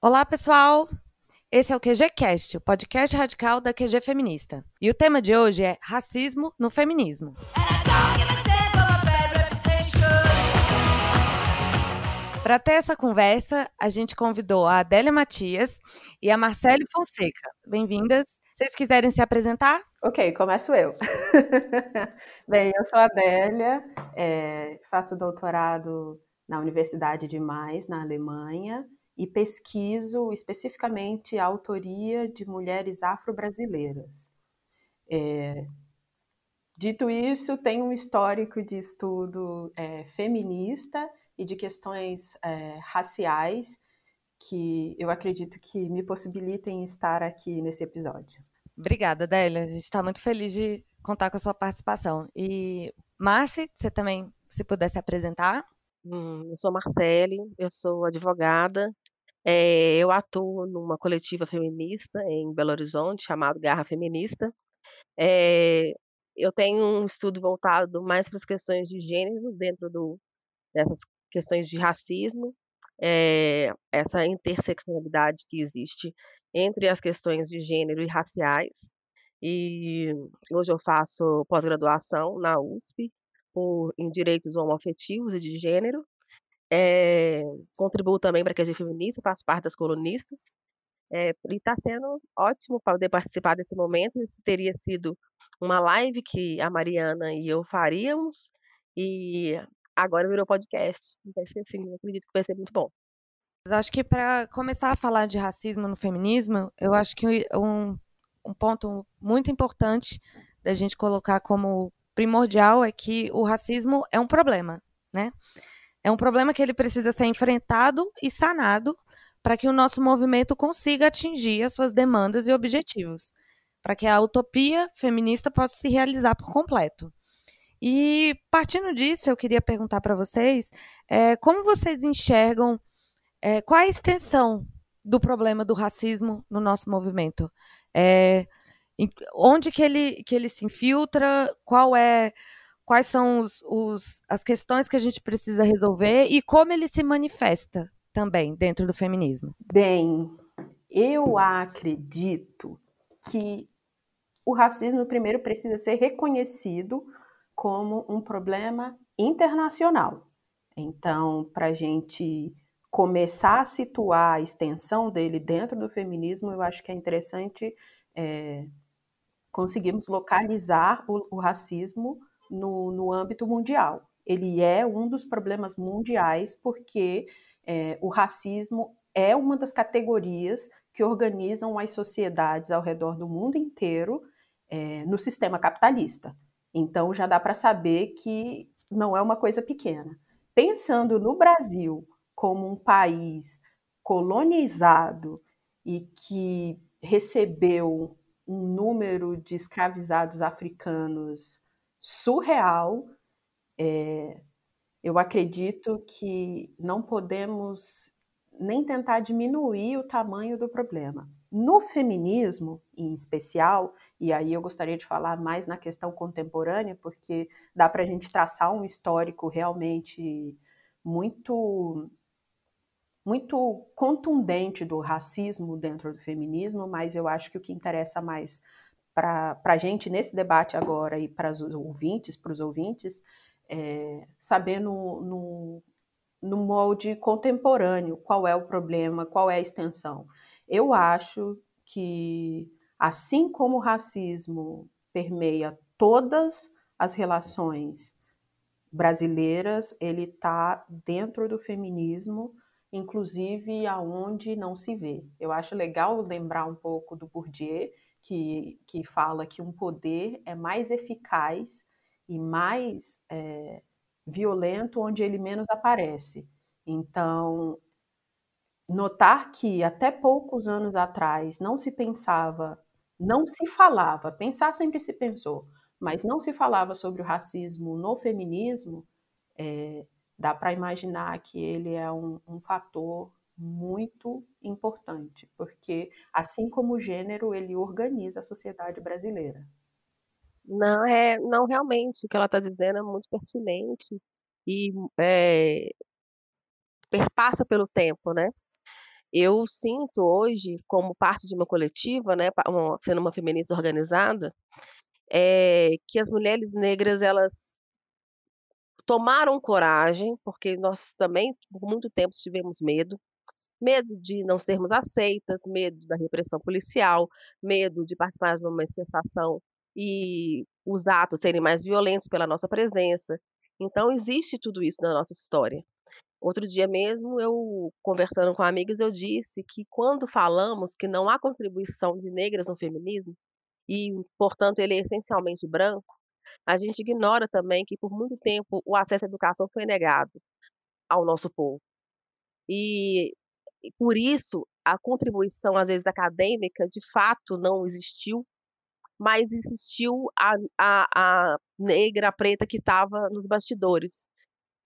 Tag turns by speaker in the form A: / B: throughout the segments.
A: Olá, pessoal! Esse é o QGCast, o podcast radical da QG Feminista. E o tema de hoje é racismo no feminismo. Para ter essa conversa, a gente convidou a Adélia Matias e a Marcele Fonseca. Bem-vindas. Vocês quiserem se apresentar?
B: Ok, começo eu. Bem, eu sou a Adélia, é, faço doutorado na Universidade de Mais, na Alemanha, e pesquiso especificamente a autoria de mulheres afro-brasileiras. É, dito isso, tenho um histórico de estudo é, feminista e de questões é, raciais que eu acredito que me possibilitem estar aqui nesse episódio.
A: Obrigada, Adélia. A gente está muito feliz de contar com a sua participação. E, Marci, você também, se pudesse apresentar?
C: Hum, eu sou Marcele, eu sou advogada. É, eu atuo numa coletiva feminista em Belo Horizonte, chamado Garra Feminista. É, eu tenho um estudo voltado mais para as questões de gênero dentro do, dessas questões de racismo, é, essa interseccionalidade que existe entre as questões de gênero e raciais. E hoje eu faço pós-graduação na USP por, em direitos homoafetivos e de gênero. É, contribuo também para a QG Feminista, faço parte das colunistas. É, e está sendo ótimo poder participar desse momento. Isso teria sido uma live que a Mariana e eu faríamos, e agora virou podcast. Vai ser assim, eu acredito que vai ser muito bom.
A: Acho que para começar a falar de racismo no feminismo, eu acho que um, um ponto muito importante da gente colocar como primordial é que o racismo é um problema, né? É um problema que ele precisa ser enfrentado e sanado para que o nosso movimento consiga atingir as suas demandas e objetivos, para que a utopia feminista possa se realizar por completo. E partindo disso, eu queria perguntar para vocês é, como vocês enxergam é, qual a extensão do problema do racismo no nosso movimento? É, onde que ele, que ele se infiltra? Qual é, quais são os, os, as questões que a gente precisa resolver e como ele se manifesta também dentro do feminismo?
B: Bem, eu acredito que o racismo primeiro precisa ser reconhecido como um problema internacional. Então, para a gente começar a situar a extensão dele dentro do feminismo, eu acho que é interessante é, conseguirmos localizar o, o racismo no, no, âmbito mundial. Ele é um dos problemas mundiais porque é, o racismo é uma das categorias que organizam as sociedades ao redor do mundo inteiro é, no sistema capitalista. Então já dá para saber que não é uma coisa pequena. Pensando no Brasil como um país colonizado e que recebeu um número de escravizados africanos surreal, é, eu acredito que não podemos nem tentar diminuir o tamanho do problema. No feminismo, em especial, e aí eu gostaria de falar mais na questão contemporânea, porque dá para a gente traçar um histórico realmente muito muito contundente do racismo dentro do feminismo, mas eu acho que o que interessa mais para a gente nesse debate agora e para os ouvintes, para os ouvintes, é saber no, no, no molde contemporâneo qual é o problema, qual é a extensão. Eu acho que, assim como o racismo permeia todas as relações brasileiras, ele está dentro do feminismo, inclusive aonde não se vê. Eu acho legal lembrar um pouco do Bourdieu, que, que fala que um poder é mais eficaz e mais é, violento onde ele menos aparece. Então, notar que até poucos anos atrás não se pensava, não se falava, pensar sempre se pensou, mas não se falava sobre o racismo no feminismo, é, dá para imaginar que ele é um, um, fator muito importante, porque assim como o gênero, ele organiza a sociedade brasileira.
C: Não, é, não realmente, o que ela está dizendo é muito pertinente e é, perpassa pelo tempo, né? Eu sinto hoje, como parte de uma coletiva, né, sendo uma feminista organizada, é, que as mulheres negras elas tomaram coragem, porque nós também por muito tempo tivemos medo, medo de não sermos aceitas, medo da repressão policial, medo de participar de uma manifestação e os atos serem mais violentos pela nossa presença. Então existe tudo isso na nossa história. Outro dia mesmo, eu conversando com amigas, eu disse que quando falamos que não há contribuição de negras no feminismo, e, portanto, ele é essencialmente branco, a gente ignora também que por muito tempo o acesso à educação foi negado ao nosso povo. E, e por isso a contribuição, às vezes, acadêmica, de fato não existiu, mas existiu a, a, a negra, a preta que estava nos bastidores,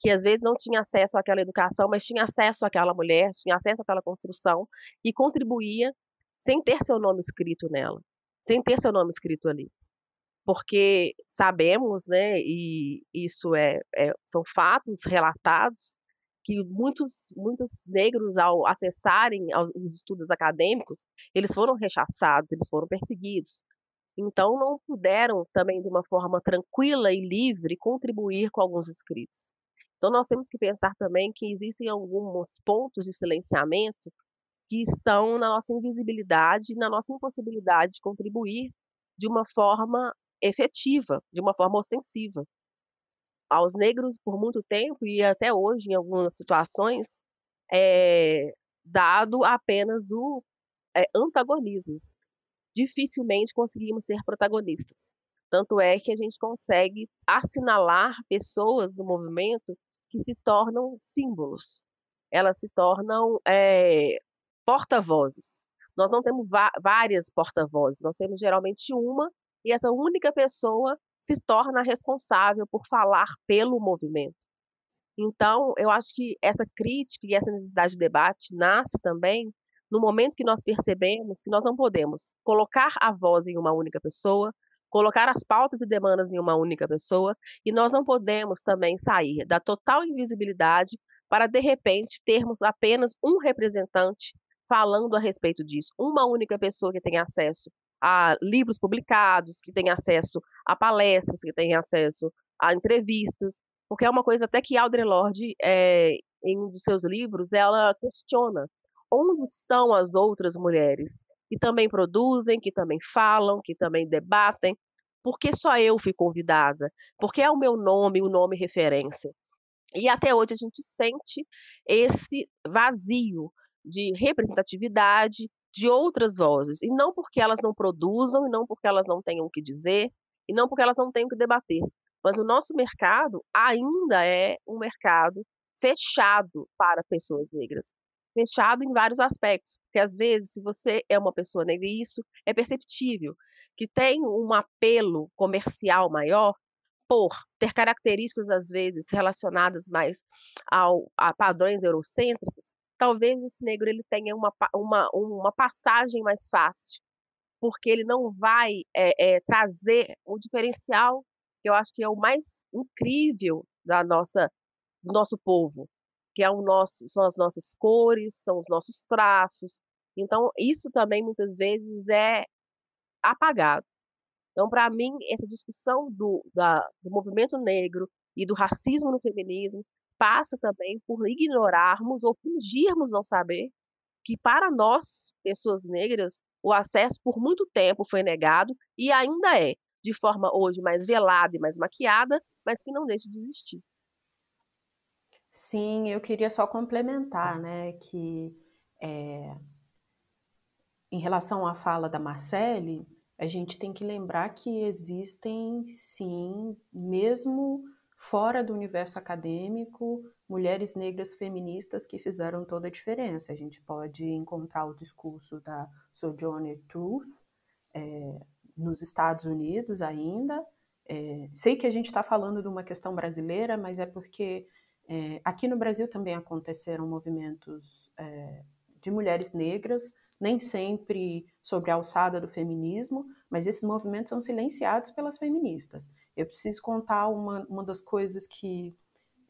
C: que às vezes não tinha acesso àquela educação, mas tinha acesso àquela mulher, tinha acesso àquela construção e contribuía sem ter seu nome escrito nela, sem ter seu nome escrito ali. Porque sabemos, né, e isso é, é são fatos relatados, que muitos, muitos negros, ao acessarem os estudos acadêmicos, eles foram rechaçados, eles foram perseguidos. Então, não puderam também, de uma forma tranquila e livre, contribuir com alguns escritos. Então, nós temos que pensar também que existem alguns pontos de silenciamento que estão na nossa invisibilidade, na nossa impossibilidade de contribuir de uma forma efetiva, de uma forma ostensiva. Aos negros, por muito tempo, e até hoje, em algumas situações, é dado apenas o é, antagonismo. Dificilmente conseguimos ser protagonistas. Tanto é que a gente consegue assinalar pessoas do movimento que se tornam símbolos, elas se tornam é, porta-vozes. Nós não temos várias porta-vozes, nós temos geralmente uma, e essa única pessoa se torna responsável por falar pelo movimento. Então, eu acho que essa crítica e essa necessidade de debate nasce também no momento que nós percebemos que nós não podemos colocar a voz em uma única pessoa, colocar as pautas e demandas em uma única pessoa, e nós não podemos também sair da total invisibilidade para, de repente, termos apenas um representante falando a respeito disso, uma única pessoa que tem acesso a livros publicados, que tem acesso a palestras, que tem acesso a entrevistas, porque é uma coisa até que Audre Lorde, é, em um dos seus livros, ela questiona onde estão as outras mulheres que também produzem, que também falam, que também debatem. Por que só eu fui convidada? Porque é o meu nome, o nome referência. E até hoje a gente sente esse vazio de representatividade de outras vozes. E não porque elas não produzam, e não porque elas não tenham o que dizer, e não porque elas não tenham o que debater. Mas o nosso mercado ainda é um mercado fechado para pessoas negras fechado em vários aspectos, porque às vezes, se você é uma pessoa negra, e isso é perceptível, que tem um apelo comercial maior por ter características, às vezes, relacionadas mais ao, a padrões eurocêntricos, talvez esse negro ele tenha uma, uma, uma passagem mais fácil, porque ele não vai é, é, trazer o diferencial que eu acho que é o mais incrível da nossa, do nosso povo, que é o nosso, são as nossas cores, são os nossos traços. Então, isso também muitas vezes é apagado. Então, para mim, essa discussão do, da, do movimento negro e do racismo no feminismo passa também por ignorarmos ou fingirmos não saber que, para nós, pessoas negras, o acesso por muito tempo foi negado e ainda é, de forma hoje mais velada e mais maquiada, mas que não deixa de existir.
B: Sim, eu queria só complementar, né, que é, em relação à fala da Marcele, a gente tem que lembrar que existem, sim, mesmo fora do universo acadêmico, mulheres negras feministas que fizeram toda a diferença. A gente pode encontrar o discurso da Sojourner Truth é, nos Estados Unidos ainda. É, sei que a gente está falando de uma questão brasileira, mas é porque é, aqui no Brasil também aconteceram movimentos é, de mulheres negras, nem sempre sobre a alçada do feminismo, mas esses movimentos são silenciados pelas feministas. Eu preciso contar uma, uma das coisas que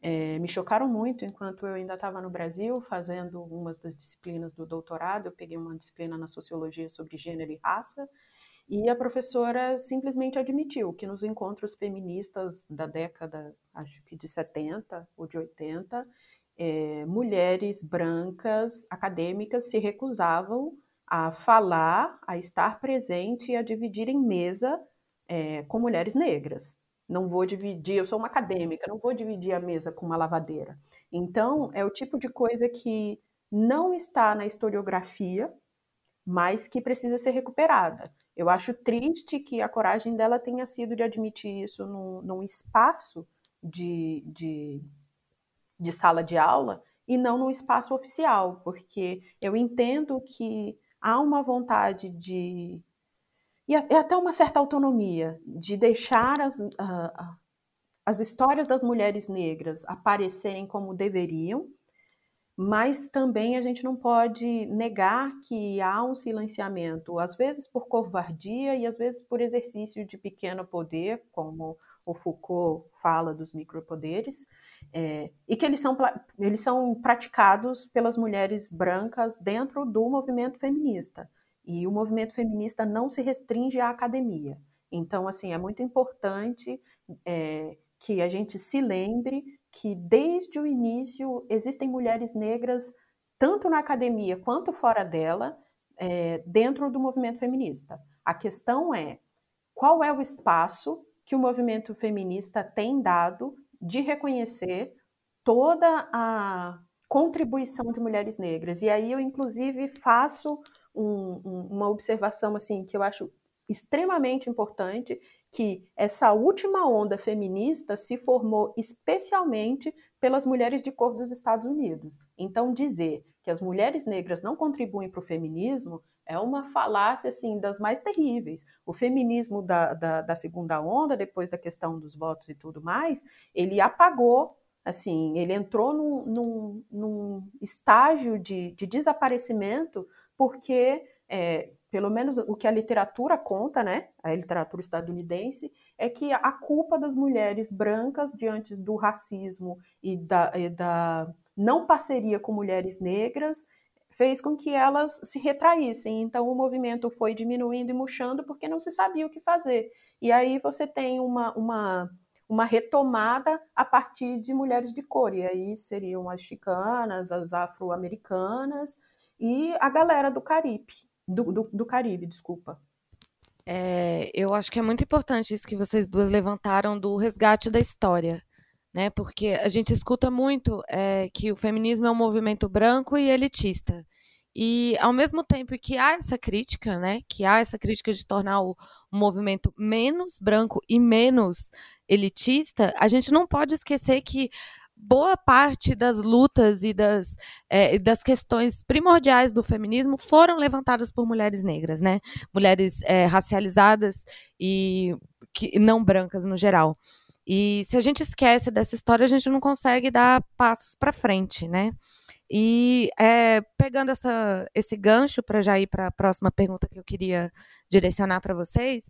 B: é, me chocaram muito enquanto eu ainda estava no Brasil fazendo umas das disciplinas do doutorado. Eu peguei uma disciplina na sociologia sobre gênero e raça e a professora simplesmente admitiu que nos encontros feministas da década, acho que de 70 ou de 80, é, mulheres brancas acadêmicas se recusavam a falar, a estar presente e a dividir em mesa é, com mulheres negras. Não vou dividir, eu sou uma acadêmica, não vou dividir a mesa com uma lavadeira. Então, é o tipo de coisa que não está na historiografia, mas que precisa ser recuperada. Eu acho triste que a coragem dela tenha sido de admitir isso num, num espaço de, de, de sala de aula e não num espaço oficial, porque eu entendo que há uma vontade de. E até uma certa autonomia de deixar as, uh, as histórias das mulheres negras aparecerem como deveriam, mas também a gente não pode negar que há um silenciamento, às vezes por covardia e às vezes por exercício de pequeno poder, como o Foucault fala dos micropoderes, é, e que eles são, eles são praticados pelas mulheres brancas dentro do movimento feminista. E o movimento feminista não se restringe à academia. Então, assim, é muito importante é, que a gente se lembre que desde o início existem mulheres negras, tanto na academia quanto fora dela, é, dentro do movimento feminista. A questão é qual é o espaço que o movimento feminista tem dado de reconhecer toda a contribuição de mulheres negras. E aí eu, inclusive, faço um, um, uma observação assim que eu acho extremamente importante, que essa última onda feminista se formou especialmente pelas mulheres de cor dos Estados Unidos. Então, dizer que as mulheres negras não contribuem para o feminismo é uma falácia assim das mais terríveis. O feminismo da, da, da, segunda onda, depois da questão dos votos e tudo mais, ele apagou, assim, ele entrou num, num, num estágio de, de, desaparecimento porque, é, pelo menos o que a literatura conta, né, a literatura estadunidense, é que a culpa das mulheres brancas diante do racismo e da, e da não parceria com mulheres negras fez com que elas se retraíssem. Então o movimento foi diminuindo e murchando porque não se sabia o que fazer. E aí você tem uma, uma, uma retomada a partir de mulheres de cor. E aí seriam as chicanas, as afro-americanas e a galera do Caribe. Do, do, do Caribe, desculpa.
A: É, eu acho que é muito importante isso que vocês duas levantaram do resgate da história né? Porque a gente escuta muito é, que o feminismo é um movimento branco e elitista. E ao mesmo tempo que há essa crítica, né, que há essa crítica de tornar o, o movimento menos branco e menos elitista, a gente não pode esquecer que boa parte das lutas e das, é, das questões primordiais do feminismo foram levantadas por mulheres negras, né? Mulheres é, racializadas e que, não brancas no geral. E se a gente esquece dessa história, a gente não consegue dar passos para frente, né? E é, pegando essa, esse gancho para já ir para a próxima pergunta que eu queria direcionar para vocês,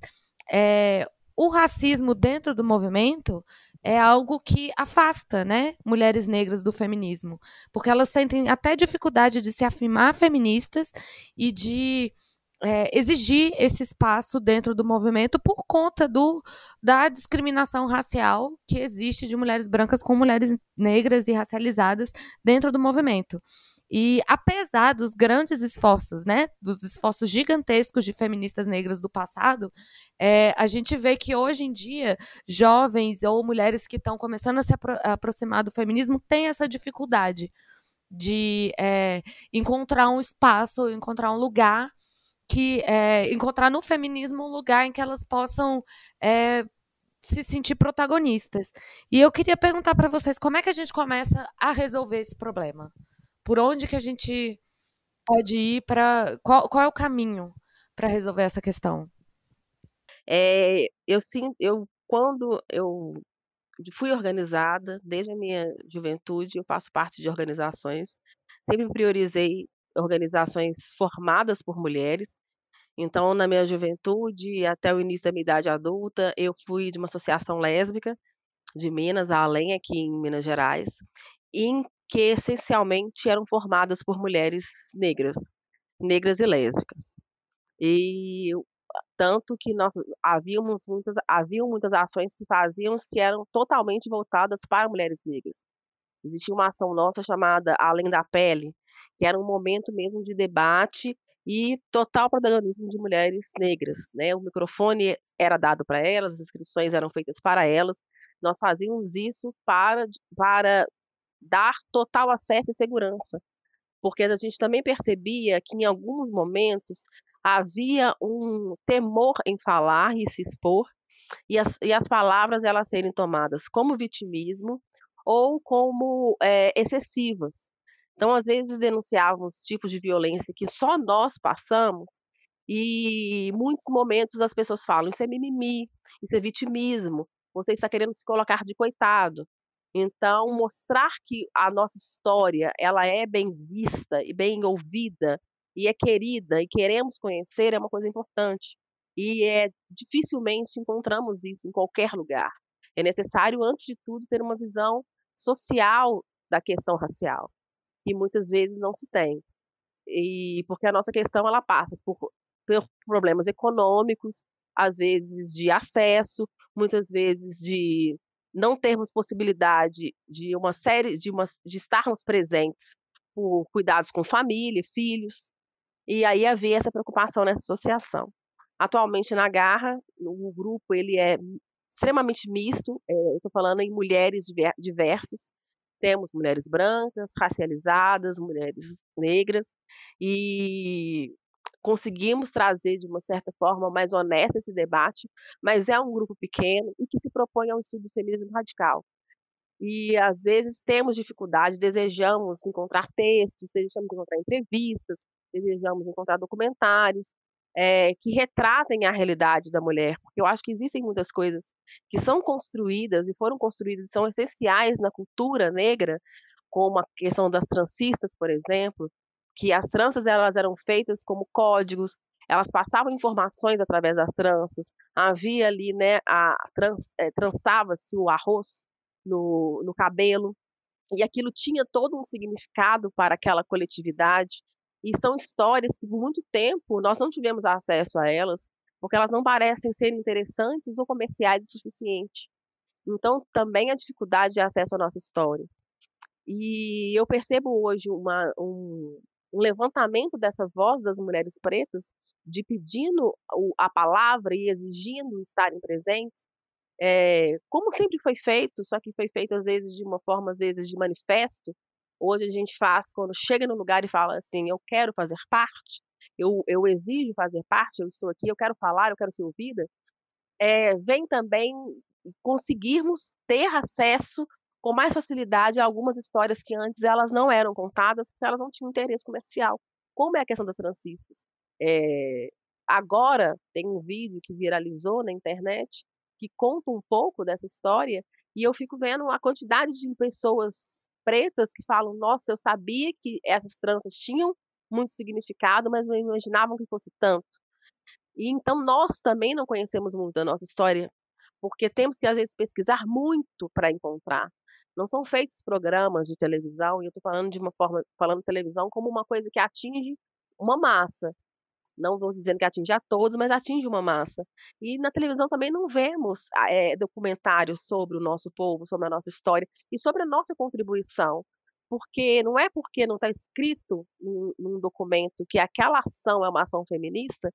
A: é, o racismo dentro do movimento é algo que afasta, né, mulheres negras do feminismo, porque elas sentem até dificuldade de se afirmar feministas e de é, exigir esse espaço dentro do movimento por conta do, da discriminação racial que existe de mulheres brancas com mulheres negras e racializadas dentro do movimento. E apesar dos grandes esforços, né, dos esforços gigantescos de feministas negras do passado, é, a gente vê que hoje em dia jovens ou mulheres que estão começando a se apro aproximar do feminismo têm essa dificuldade de é, encontrar um espaço, encontrar um lugar que é, encontrar no feminismo um lugar em que elas possam é, se sentir protagonistas. E eu queria perguntar para vocês como é que a gente começa a resolver esse problema? Por onde que a gente pode ir para qual, qual é o caminho para resolver essa questão?
C: É, eu sim, eu quando eu fui organizada desde a minha juventude, eu faço parte de organizações, sempre priorizei organizações formadas por mulheres. Então, na minha juventude, até o início da minha idade adulta, eu fui de uma associação lésbica, de Minas, além aqui em Minas Gerais, em que essencialmente eram formadas por mulheres negras, negras e lésbicas. E tanto que nós havíamos muitas haviam muitas ações que fazíamos que eram totalmente voltadas para mulheres negras. Existia uma ação nossa chamada Além da Pele, que era um momento mesmo de debate e total protagonismo de mulheres negras, né? O microfone era dado para elas, as inscrições eram feitas para elas. Nós fazíamos isso para para dar total acesso e segurança, porque a gente também percebia que em alguns momentos havia um temor em falar e se expor, e as, e as palavras elas serem tomadas como vitimismo ou como é, excessivas. Então, às vezes, denunciávamos tipos de violência que só nós passamos, e muitos momentos as pessoas falam: isso é mimimi, isso é vitimismo, você está querendo se colocar de coitado. Então, mostrar que a nossa história ela é bem vista e bem ouvida e é querida e queremos conhecer é uma coisa importante. E é dificilmente encontramos isso em qualquer lugar. É necessário, antes de tudo, ter uma visão social da questão racial, e muitas vezes não se tem. E porque a nossa questão ela passa por, por problemas econômicos, às vezes de acesso, muitas vezes de não termos possibilidade de uma série de uma de estarmos presentes por cuidados com família, filhos, e aí havia essa preocupação nessa associação. Atualmente na Garra, o grupo ele é extremamente misto, é, eu estou falando em mulheres diversas, temos mulheres brancas, racializadas, mulheres negras, e conseguimos trazer de uma certa forma mais honesta esse debate, mas é um grupo pequeno e que se propõe ao estudo do feminismo radical. E às vezes temos dificuldade, desejamos encontrar textos, desejamos encontrar entrevistas, desejamos encontrar documentários é, que retratem a realidade da mulher, porque eu acho que existem muitas coisas que são construídas e foram construídas e são essenciais na cultura negra, como a questão das transistas, por exemplo, que as tranças elas eram feitas como códigos, elas passavam informações através das tranças, havia ali, né, a trans, é, trançava-se o arroz no, no cabelo, e aquilo tinha todo um significado para aquela coletividade, e são histórias que por muito tempo nós não tivemos acesso a elas, porque elas não parecem ser interessantes ou comerciais o suficiente. Então, também a dificuldade de acesso à nossa história. E eu percebo hoje uma, um, um levantamento dessa voz das mulheres pretas, de pedindo a palavra e exigindo estarem presentes, é, como sempre foi feito, só que foi feito às vezes de uma forma, às vezes de manifesto, Hoje a gente faz quando chega no lugar e fala assim: eu quero fazer parte, eu, eu exijo fazer parte, eu estou aqui, eu quero falar, eu quero ser ouvida. É, vem também conseguirmos ter acesso com mais facilidade algumas histórias que antes elas não eram contadas porque elas não tinham interesse comercial, como é a questão das francistas. É, agora tem um vídeo que viralizou na internet que conta um pouco dessa história e eu fico vendo a quantidade de pessoas pretas que falam: nossa, eu sabia que essas tranças tinham muito significado, mas não imaginavam que fosse tanto. E então nós também não conhecemos muito a nossa história, porque temos que às vezes pesquisar muito para encontrar. Não são feitos programas de televisão, e eu estou falando de uma forma, falando televisão como uma coisa que atinge uma massa não vou dizendo que atinge a todos, mas atinge uma massa. E na televisão também não vemos é, documentários sobre o nosso povo, sobre a nossa história e sobre a nossa contribuição. Porque não é porque não está escrito num, num documento que aquela ação é uma ação feminista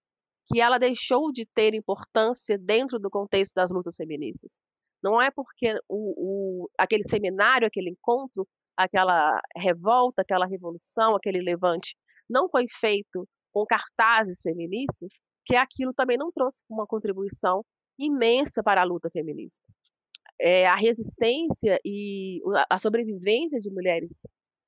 C: que ela deixou de ter importância dentro do contexto das lutas feministas. Não é porque o, o, aquele seminário, aquele encontro, aquela revolta, aquela revolução, aquele levante não foi feito com cartazes feministas, que aquilo também não trouxe uma contribuição imensa para a luta feminista. É, a resistência e a sobrevivência de mulheres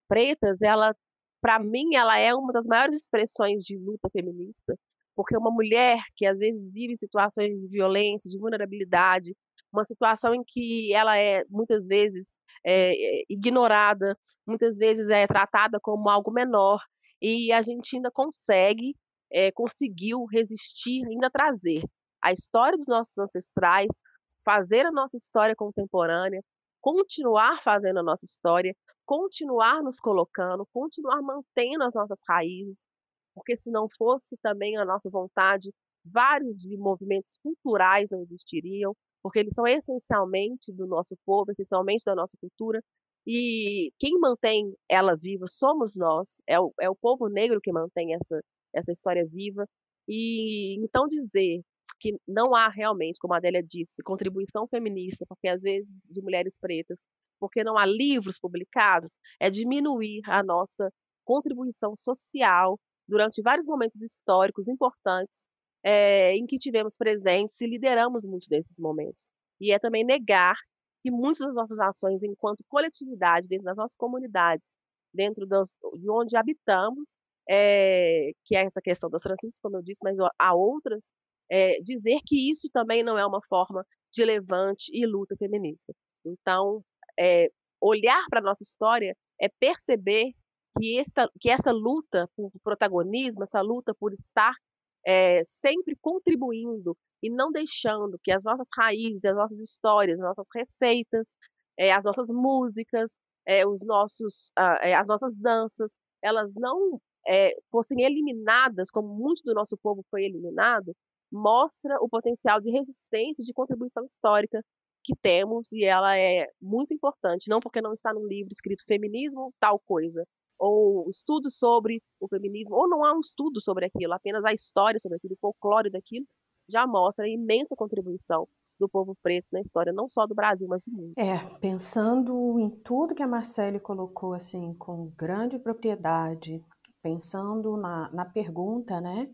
C: pretas, ela, para mim, ela é uma das maiores expressões de luta feminista, porque uma mulher que às vezes vive situações de violência, de vulnerabilidade, uma situação em que ela é muitas vezes é, ignorada, muitas vezes é tratada como algo menor, e a gente ainda consegue, é, conseguiu resistir, ainda trazer a história dos nossos ancestrais fazer a nossa história contemporânea, continuar fazendo a nossa história, continuar nos colocando, continuar mantendo as nossas raízes, porque se não fosse também a nossa vontade, vários movimentos culturais não existiriam, porque eles são essencialmente do nosso povo, essencialmente da nossa cultura, e quem mantém ela viva somos nós, é o, é o povo negro que mantém essa, essa história viva. E então dizer que não há realmente, como a Adélia disse, contribuição feminista, porque às vezes de mulheres pretas, porque não há livros publicados, é diminuir a nossa contribuição social durante vários momentos históricos importantes é, em que tivemos presentes e lideramos muito desses momentos. E é também negar que muitas das nossas ações enquanto coletividade, dentro das nossas comunidades, dentro dos, de onde habitamos, é, que é essa questão das franciscas, como eu disse, mas há outras, é, dizer que isso também não é uma forma de levante e luta feminista. Então, é, olhar para a nossa história é perceber que essa, que essa luta por protagonismo, essa luta por estar é, sempre contribuindo e não deixando que as nossas raízes, as nossas histórias, as nossas receitas, é, as nossas músicas, é, os nossos, as nossas danças, elas não fossem eliminadas, como muito do nosso povo foi eliminado, mostra o potencial de resistência e de contribuição histórica que temos e ela é muito importante, não porque não está no livro escrito feminismo tal coisa, ou estudo sobre o feminismo, ou não há um estudo sobre aquilo, apenas a história sobre aquilo, o folclore daquilo, já mostra a imensa contribuição do povo preto na história, não só do Brasil, mas do mundo.
B: É, pensando em tudo que a Marcele colocou assim com grande propriedade, pensando na, na pergunta, né,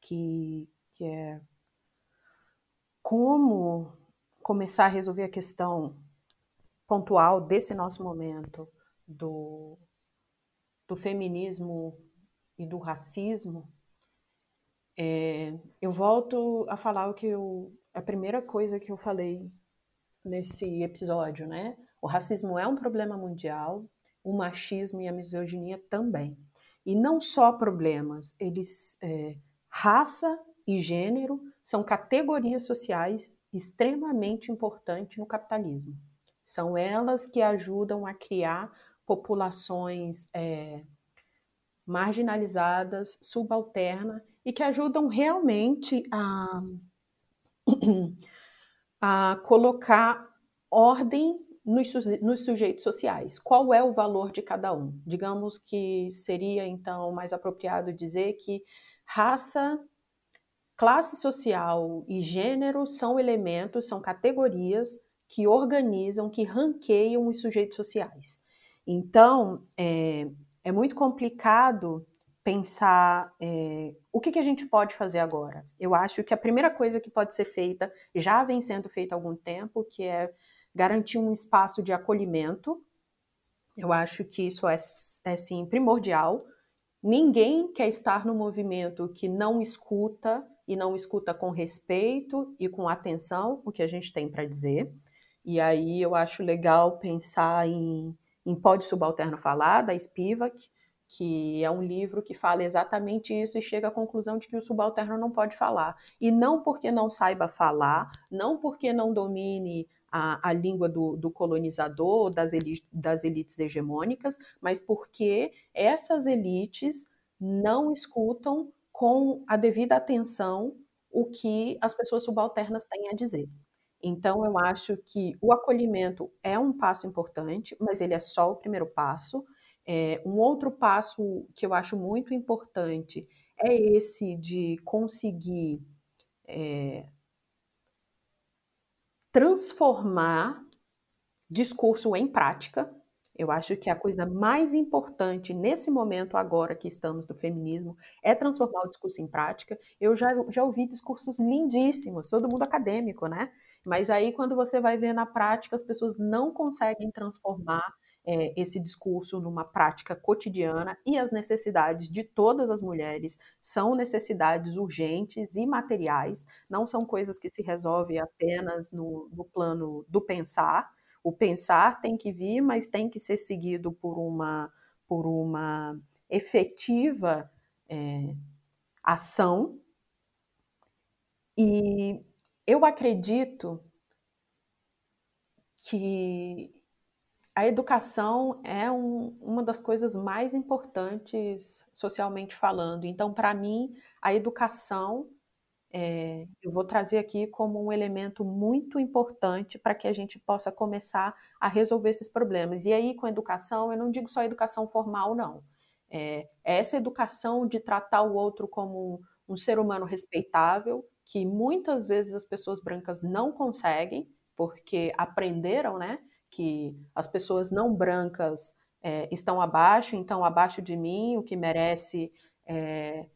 B: que, que é como começar a resolver a questão pontual desse nosso momento do do feminismo e do racismo, é, eu volto a falar o que eu, a primeira coisa que eu falei nesse episódio, né? O racismo é um problema mundial, o machismo e a misoginia também. E não só problemas, eles é, raça e gênero são categorias sociais extremamente importantes no capitalismo. São elas que ajudam a criar populações é, marginalizadas, subalternas e que ajudam realmente a, a colocar ordem nos, nos, sujeitos sociais. Qual é o valor de cada um? Digamos que seria então mais apropriado dizer que raça, classe social e gênero são elementos, são categorias que organizam, que ranqueiam os sujeitos sociais. Então, é, é muito complicado pensar é, o que, que, a gente pode fazer agora. Eu acho que a primeira coisa que pode ser feita, já vem sendo feita há algum tempo, que é garantir um espaço de acolhimento. Eu acho que isso é, é primordial. Ninguém quer estar no movimento que não escuta e não escuta com respeito e com atenção o que a gente tem para dizer. E aí eu acho legal pensar em em Pode Subalterno Falar, da Spivak, que é um livro que fala exatamente isso e chega à conclusão de que o subalterno não pode falar. E não porque não saiba falar, não porque não domine a, a língua do, do colonizador, das das elites hegemônicas, mas porque essas elites não escutam com a devida atenção o que as pessoas subalternas têm a dizer. Então, eu acho que o acolhimento é um passo importante, mas ele é só o primeiro passo. É, um outro passo que eu acho muito importante é esse de conseguir é, transformar discurso em prática. Eu acho que a coisa mais importante nesse momento agora que estamos do feminismo é transformar o discurso em prática. Eu já, já ouvi discursos lindíssimos, todo mundo acadêmico, né? Mas aí, quando você vai ver na prática, as pessoas não conseguem transformar é, esse discurso numa prática cotidiana e as necessidades de todas as mulheres são necessidades urgentes e materiais, não são coisas que se resolvem apenas no, no plano do pensar. O pensar tem que vir, mas tem que ser seguido por uma, por uma efetiva é, ação. E eu acredito que a educação é um, uma das coisas mais importantes socialmente falando. Então, para mim, a educação é, eu vou trazer aqui como um elemento muito importante para que a gente possa começar a resolver esses problemas. E aí, com educação, eu não digo só educação formal, não. É, é essa educação de tratar o outro como um ser humano respeitável, que muitas vezes as pessoas brancas não conseguem, porque aprenderam, né? que as pessoas não brancas é, estão abaixo, então abaixo de mim, o que merece é,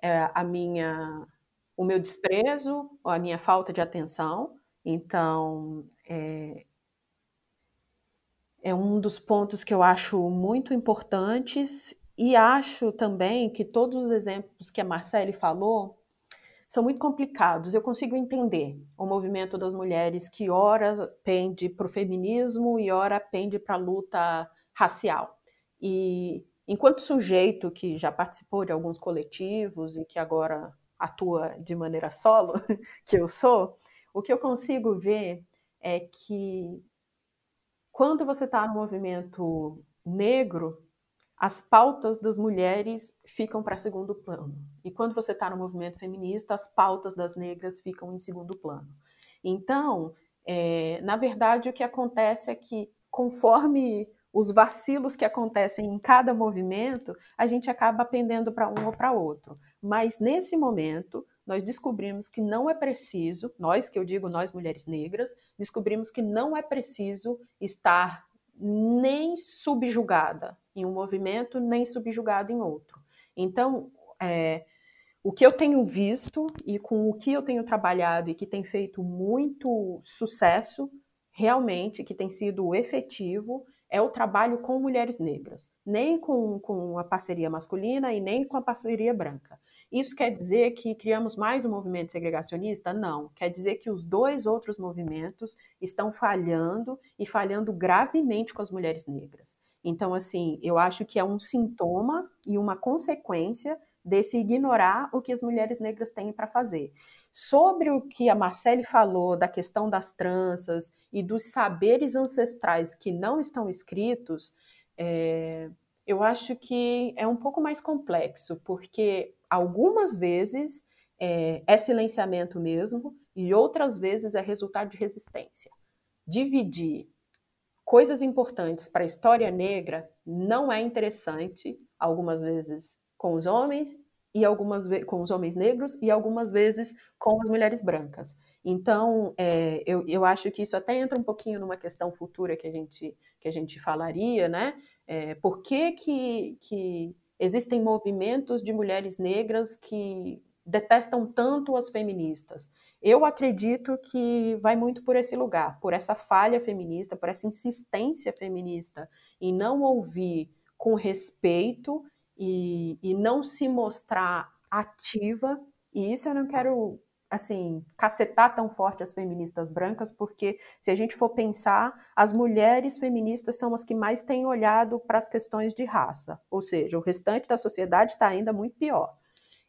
B: é a minha, o meu desprezo, ou a minha falta de atenção. Então, é, é um dos pontos que eu acho muito importantes e acho também que todos os exemplos que a Marcele falou são muito complicados. Eu consigo entender o movimento das mulheres que ora pende para o feminismo e ora pende para a luta racial. E enquanto sujeito que já participou de alguns coletivos e que agora atua de maneira solo, que eu sou, o que eu consigo ver é que quando você está no movimento negro, as pautas das mulheres ficam para segundo plano. E quando você está no movimento feminista, as pautas das negras ficam em segundo plano. Então, é, na verdade, o que acontece é que, conforme os vacilos que acontecem em cada movimento, a gente acaba pendendo para um ou para outro. Mas nesse momento, nós descobrimos que não é preciso, nós que eu digo, nós mulheres negras, descobrimos que não é preciso estar nem subjugada em um movimento, nem subjugada em outro. Então, é, o que eu tenho visto e com o que eu tenho trabalhado e que tem feito muito sucesso, realmente, que tem sido efetivo, é o trabalho com mulheres negras, nem com, com a parceria masculina e nem com a parceria branca. Isso quer dizer que criamos mais um movimento segregacionista? Não. Quer dizer que os dois outros movimentos estão falhando e falhando gravemente com as mulheres negras. Então, assim, eu acho que é um sintoma e uma consequência desse ignorar o que as mulheres negras têm para fazer. Sobre o que a Marcele falou da questão das tranças e dos saberes ancestrais que não estão escritos, é, eu acho que é um pouco mais complexo, porque algumas vezes é, é silenciamento mesmo e outras vezes é resultado de resistência. Dividir coisas importantes para a história negra não é interessante, algumas vezes com os homens e algumas com os homens negros e algumas vezes com as mulheres brancas. Então, é, eu, eu acho que isso até entra um pouquinho numa questão futura que a gente, que a gente falaria, né? É, por que, que, que existem movimentos de mulheres negras que detestam tanto as feministas. Eu acredito que vai muito por esse lugar, por essa falha feminista, por essa insistência feminista em não ouvir com respeito e, e não se mostrar ativa. E isso eu não quero assim, cacetar tão forte as feministas brancas, porque se a gente for pensar, as mulheres feministas são as que mais têm olhado para as questões de raça, ou seja, o restante da sociedade está ainda muito pior.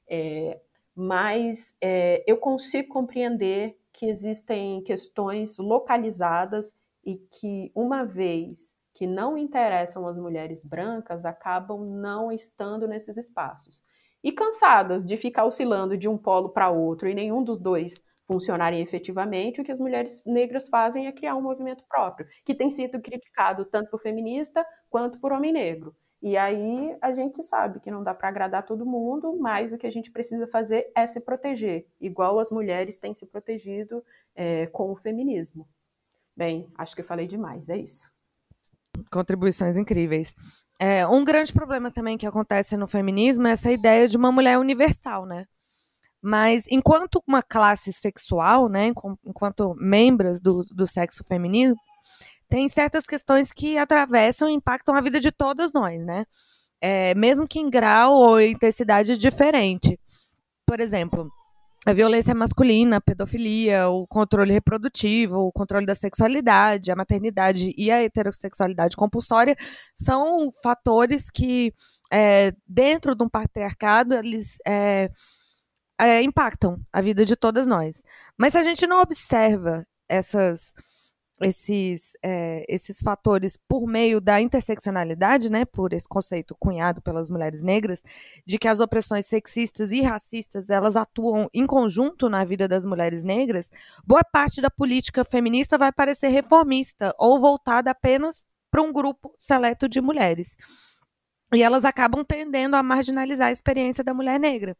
B: É, mas é, eu consigo compreender que existem questões localizadas e que, uma vez que não interessam as mulheres brancas, acabam não estando nesses espaços e cansadas de ficar oscilando de um polo para outro e nenhum dos dois funcionarem efetivamente, o que as mulheres negras fazem é criar um movimento próprio, que tem sido criticado tanto por feminista quanto por homem negro. E aí a gente sabe que não dá para agradar todo mundo, mas o que a gente precisa fazer é se proteger, igual as mulheres têm se protegido é, com o feminismo. Bem, acho que falei demais, é isso.
A: Contribuições incríveis. É, um grande problema também que acontece no feminismo é essa ideia de uma mulher universal, né? Mas enquanto uma classe sexual, né, enquanto membros do, do sexo feminino, tem certas questões que atravessam e impactam a vida de todas nós, né? É, mesmo que em grau ou intensidade diferente. Por exemplo, a violência masculina, a pedofilia, o controle reprodutivo, o controle da sexualidade, a maternidade e a heterossexualidade compulsória são fatores que, é, dentro de um patriarcado, eles é, é, impactam a vida de todas nós. Mas se a gente não observa essas esses, é, esses fatores por meio da interseccionalidade, né, por esse conceito cunhado pelas mulheres negras, de que as opressões sexistas e racistas elas atuam em conjunto na vida das mulheres negras, boa parte da política feminista vai parecer reformista ou voltada apenas para um grupo seleto de mulheres. E elas acabam tendendo a marginalizar a experiência da mulher negra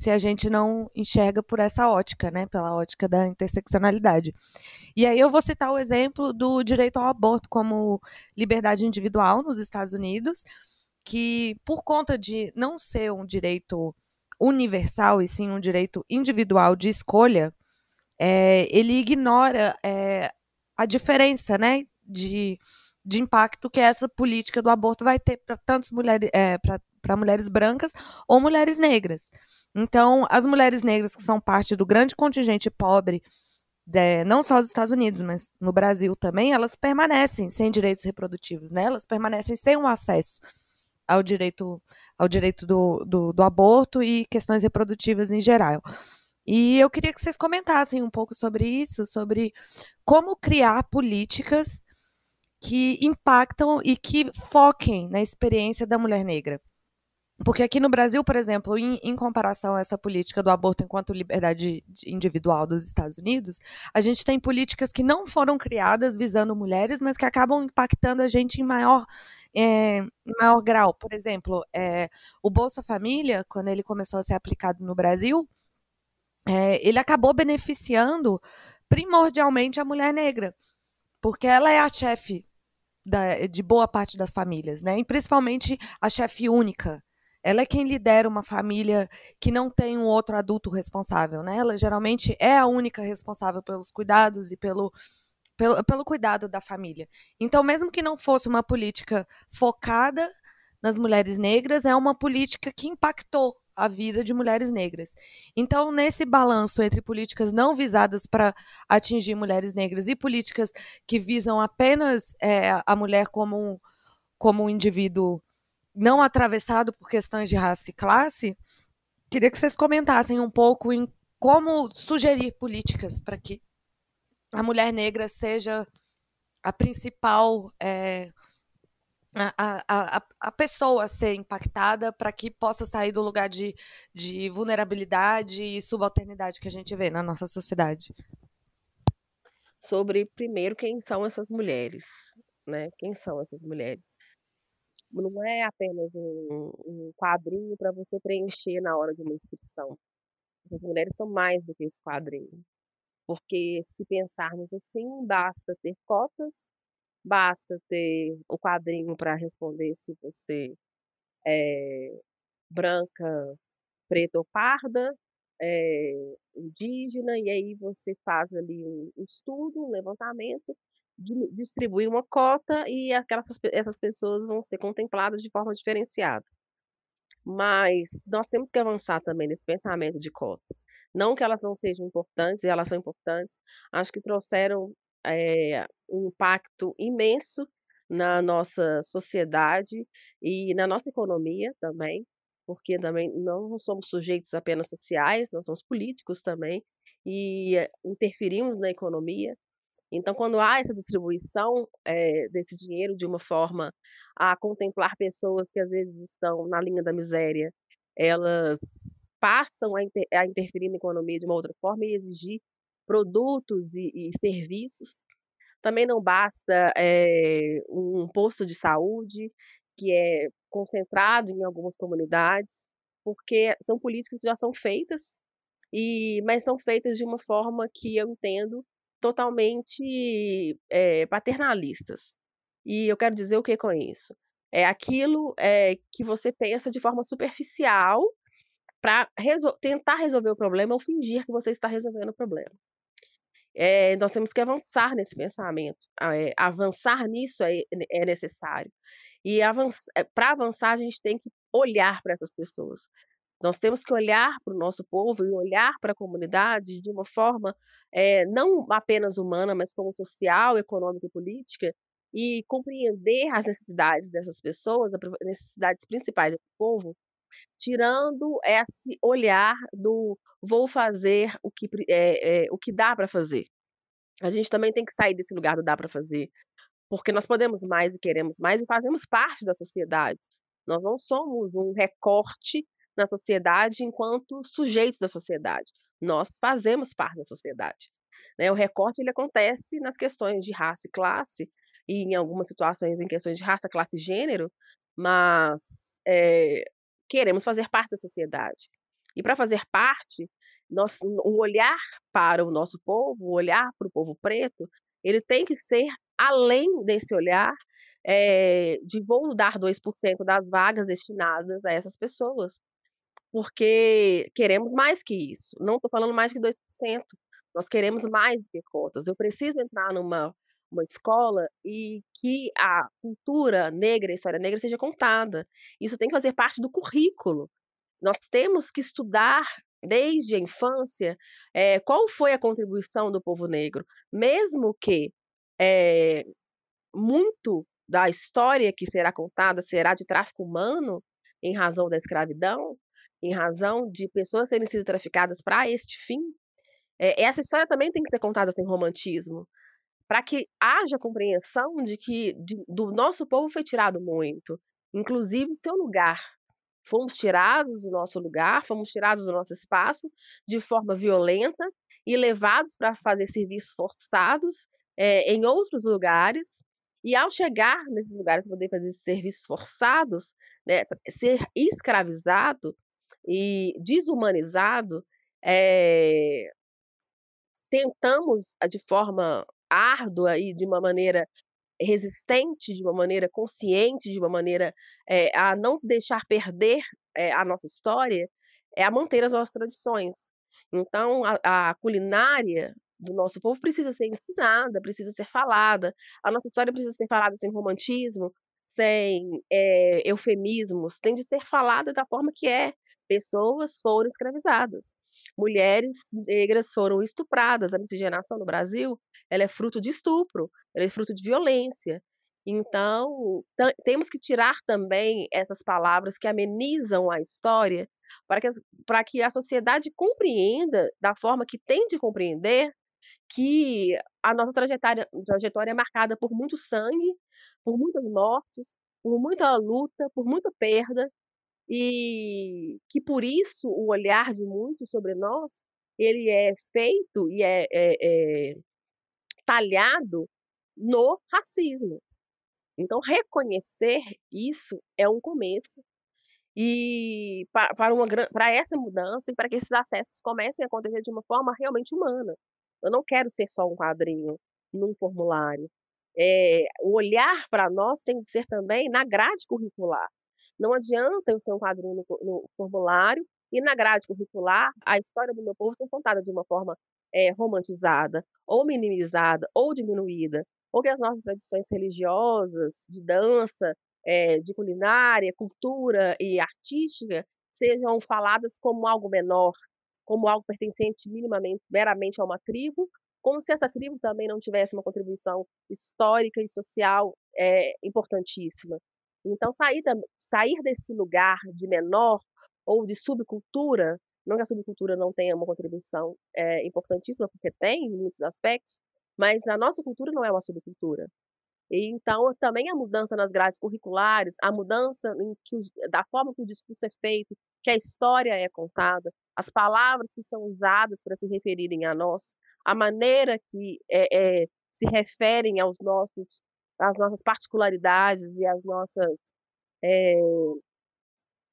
A: se a gente não enxerga por essa ótica, né, pela ótica da interseccionalidade. E aí eu vou citar o exemplo do direito ao aborto como liberdade individual nos Estados Unidos, que por conta de não ser um direito universal e sim um direito individual de escolha, é, ele ignora é, a diferença, né, de, de impacto que essa política do aborto vai ter para tantas mulheres, é, para mulheres brancas ou mulheres negras. Então, as mulheres negras que são parte do grande contingente pobre, de, não só dos Estados Unidos, mas no Brasil também, elas permanecem sem direitos reprodutivos, né? Elas permanecem sem um acesso ao direito, ao direito do, do, do aborto e questões reprodutivas em geral. E eu queria que vocês comentassem um pouco sobre isso, sobre como criar políticas que impactam e que foquem na experiência da mulher negra. Porque aqui no Brasil, por exemplo, em, em, comparação a essa política do aborto enquanto liberdade individual dos Estados Unidos, a gente tem políticas que não foram criadas visando mulheres, mas que acabam impactando a gente em maior, é, em maior grau. Por exemplo, é, o Bolsa Família, quando ele começou a ser aplicado no Brasil, é, ele acabou beneficiando primordialmente a mulher negra, porque ela é a chefe de boa parte das famílias, né? E principalmente a chefe única ela é quem lidera uma família que não tem um outro adulto responsável, né? Ela geralmente é a única responsável pelos cuidados e pelo, pelo, pelo cuidado da família. Então, mesmo que não fosse uma política focada nas mulheres negras, é uma política que impactou a vida de mulheres negras. Então, nesse balanço entre políticas não visadas para atingir mulheres negras e políticas que visam apenas é, a mulher como um, como um indivíduo não atravessado por questões de raça e classe, queria que vocês comentassem um pouco em como sugerir políticas para que a mulher negra seja a principal é, a, a, a, pessoa a ser impactada para que possa sair do lugar de, de vulnerabilidade e subalternidade que a gente vê na nossa sociedade.
C: Sobre, primeiro, quem são essas mulheres, né? Quem são essas mulheres? Não é apenas um, um quadrinho para você preencher na hora de uma inscrição. Essas mulheres são mais do que esse quadrinho. Porque se pensarmos assim, basta ter cotas, basta ter o quadrinho para responder se você é branca, preta ou parda, é, indígena, e aí você faz ali um estudo, um levantamento, distribuir uma cota e aquelas, essas pessoas vão ser contempladas de forma diferenciada. Mas nós temos que avançar também nesse pensamento de cota. Não que elas não sejam importantes, elas são importantes, acho que trouxeram é, um impacto imenso na nossa sociedade e na nossa economia também, porque também não somos sujeitos apenas sociais, nós somos políticos também e eh, interferimos na economia. Então, quando há essa distribuição é, desse dinheiro de uma forma a contemplar pessoas que às vezes estão na linha da miséria, elas passam a, inter a interferir na economia de uma outra forma e exigir produtos e, e serviços. Também não basta é, um posto de saúde que é concentrado em algumas comunidades, porque são políticas que já são feitas, e mas são feitas de uma forma que eu entendo totalmente é, paternalistas. E eu quero dizer o que com isso? É aquilo é, que você pensa de forma superficial para resol tentar resolver o problema ou fingir que você está resolvendo o problema. É, nós temos que avançar nesse pensamento. É, avançar nisso é, é necessário. E avanç para avançar, a gente tem que olhar para essas pessoas. Nós temos que olhar para o nosso povo e olhar para a comunidade de uma forma é, não apenas humana, mas como social, econômica e política, e compreender as necessidades dessas pessoas, as necessidades principais do povo, tirando esse olhar do vou fazer o que, é, é, o que dá para fazer. a gente também tem que sair desse lugar do dá para fazer, porque nós podemos mais e queremos mais e fazemos parte da sociedade. Nós não somos um recorte na sociedade enquanto sujeitos da sociedade. Nós fazemos parte da sociedade. Né? O recorte ele acontece nas questões de raça e classe, e em algumas situações em questões de raça, classe e gênero, mas é, queremos fazer parte da sociedade. E para fazer parte, nós, o olhar para o nosso povo, o olhar para o povo preto, ele tem que ser além desse olhar é, de vou dar 2% das vagas destinadas a essas pessoas. Porque queremos mais que isso. Não estou falando mais que 2%. Nós queremos mais do que cotas. Eu preciso entrar numa uma escola e que a cultura negra, a história negra seja contada. Isso tem que fazer parte do currículo. Nós temos que estudar desde a infância é, qual foi a contribuição do povo negro, mesmo que é, muito da história que será contada será de tráfico humano em razão da escravidão, em razão de pessoas serem sido traficadas para este fim. É, essa história também tem que ser contada sem romantismo, para que haja compreensão de que de, do nosso povo foi tirado muito, inclusive seu lugar. Fomos tirados do nosso lugar, fomos tirados do nosso espaço de forma violenta e levados para fazer serviços forçados é, em outros lugares. E ao chegar nesses lugares para poder fazer serviços forçados, né, ser escravizado e desumanizado, é, tentamos de forma árdua e de uma maneira resistente, de uma maneira consciente, de uma maneira é, a não deixar perder é, a nossa história, é a manter as nossas tradições. Então, a, a culinária do nosso povo precisa ser ensinada, precisa ser falada. A nossa história precisa ser falada sem romantismo, sem é, eufemismos, tem de ser falada da forma que é. Pessoas foram escravizadas, mulheres negras foram estupradas. A miscigenação no Brasil ela é fruto de estupro, ela é fruto de violência. Então, temos que tirar também essas palavras que amenizam a história para que, que a sociedade compreenda, da forma que tem de compreender, que a nossa trajetória, trajetória é marcada por muito sangue, por muitas mortes, por muita luta, por muita perda, e que por isso o olhar de muitos sobre nós ele é feito e é, é, é talhado no racismo. Então, reconhecer isso é um começo. E para, uma, para essa mudança e para que esses acessos comecem a acontecer de uma forma realmente humana. Eu não quero ser só um quadrinho num formulário. É, o olhar para nós tem de ser também na grade curricular. Não adianta eu ser um quadrinho no, no formulário e na grade curricular a história do meu povo ser contada de uma forma é, romantizada, ou minimizada, ou diminuída, ou que as nossas tradições religiosas, de dança, é, de culinária, cultura e artística sejam faladas como algo menor, como algo pertencente minimamente, meramente a uma tribo, como se essa tribo também não tivesse uma contribuição histórica e social é, importantíssima. Então, sair, sair desse lugar de menor ou de subcultura não que a subcultura não tenha uma contribuição é, importantíssima, porque tem em muitos aspectos, mas a nossa cultura não é uma subcultura. E, então, também a mudança nas grades curriculares, a mudança que, da forma que o discurso é feito, que a história é contada, as palavras que são usadas para se referirem a nós, a maneira que é, é, se referem aos nossos, às nossas particularidades e às nossas é,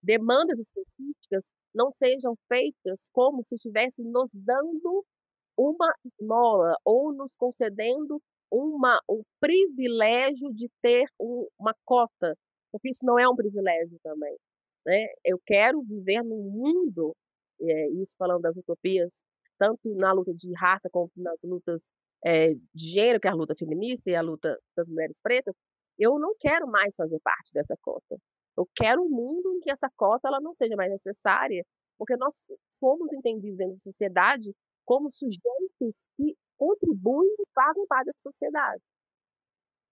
C: demandas específicas não sejam feitas como se estivesse nos dando uma esmola ou nos concedendo uma, um privilégio de ter um, uma cota, porque isso não é um privilégio também. Né? Eu quero viver num mundo, é, isso falando das utopias, tanto na luta de raça como nas lutas é, de gênero, que é a luta feminista e a luta das mulheres pretas, eu não quero mais fazer parte dessa cota. Eu quero um mundo em que essa cota ela não seja mais necessária, porque nós fomos entendidos dentro da sociedade como sujeitos que contribuem e pagam para a sociedade.